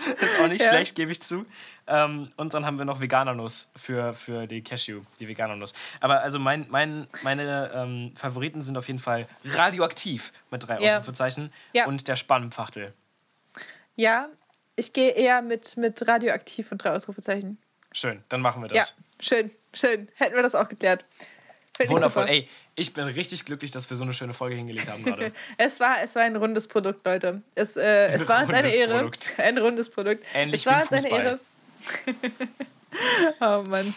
[SPEAKER 1] ist auch, das ist auch nicht
[SPEAKER 2] Ja.
[SPEAKER 1] schlecht, gebe ich zu. Ähm, und dann haben wir noch Veganernuss für, für die Cashew, die Veganernuss. Aber also mein, mein, meine ähm, Favoriten sind auf jeden Fall radioaktiv mit drei
[SPEAKER 2] Ja.
[SPEAKER 1] Ausrufezeichen
[SPEAKER 2] Ja.
[SPEAKER 1] und der Spannenpachtel.
[SPEAKER 2] Ja, ich gehe eher mit, mit radioaktiv und drei Ausrufezeichen.
[SPEAKER 1] Schön, dann machen wir
[SPEAKER 2] Ja,
[SPEAKER 1] das.
[SPEAKER 2] schön, schön. Hätten wir das auch geklärt. Find ich
[SPEAKER 1] Wundervoll.
[SPEAKER 2] super.
[SPEAKER 1] Ey, ich bin richtig glücklich, dass wir so eine schöne Folge hingelegt haben gerade.
[SPEAKER 2] Es war, es war ein rundes Produkt, Leute. Es, äh, es war uns eine Ehre.
[SPEAKER 1] Produkt.
[SPEAKER 2] Ein rundes Produkt.
[SPEAKER 1] Ähnlich
[SPEAKER 2] es war uns eine. Ehre. oh Mann.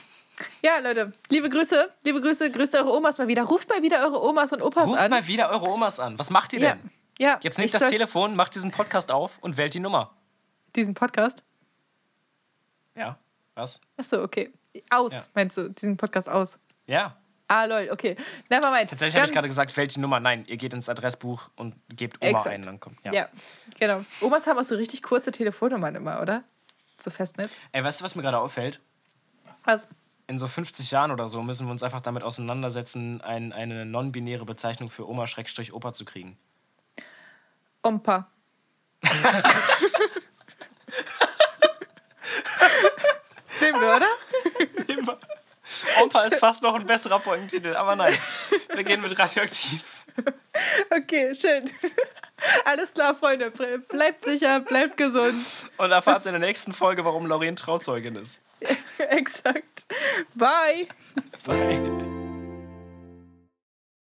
[SPEAKER 2] Ja, Leute, liebe Grüße, liebe Grüße, grüßt eure Omas mal wieder. Ruft mal wieder eure Omas und Opas
[SPEAKER 1] Ruft
[SPEAKER 2] an.
[SPEAKER 1] mal wieder eure Omas an. Was macht ihr
[SPEAKER 2] ja,
[SPEAKER 1] denn?
[SPEAKER 2] ja.
[SPEAKER 1] Jetzt
[SPEAKER 2] ich
[SPEAKER 1] nehmt das Telefon, macht diesen Podcast auf und wählt die Nummer.
[SPEAKER 2] Diesen Podcast?
[SPEAKER 1] Ja, was?
[SPEAKER 2] Achso, okay. Aus,
[SPEAKER 1] Ja.
[SPEAKER 2] meinst du, diesen Podcast aus?
[SPEAKER 1] Ja.
[SPEAKER 2] Ah, lol, okay. Never mind.
[SPEAKER 1] Tatsächlich habe ich gerade gesagt, die Nummer. Nein, ihr geht ins Adressbuch und gebt Oma
[SPEAKER 2] Exakt.
[SPEAKER 1] ein. Dann kommt, ja.
[SPEAKER 2] Ja, genau. Omas haben auch so richtig kurze Telefonnummern immer, oder? Zu Festnetz.
[SPEAKER 1] Ey, weißt du, was mir gerade auffällt?
[SPEAKER 2] Was?
[SPEAKER 1] In so 50 Jahren oder so müssen wir uns einfach damit auseinandersetzen, ein, eine non-binäre Bezeichnung für Oma-Opa zu kriegen.
[SPEAKER 2] Ompa. Nehmen wir, oder?
[SPEAKER 1] Opa ist fast noch ein besserer Folgentitel, aber nein. Wir gehen mit radioaktiv.
[SPEAKER 2] Okay, schön. Alles klar, Freunde. Bleibt sicher, bleibt gesund.
[SPEAKER 1] Und erfahrt
[SPEAKER 2] Das-
[SPEAKER 1] in der nächsten Folge, warum Lorraine Trauzeugin ist.
[SPEAKER 2] Exakt. Bye.
[SPEAKER 1] Bye.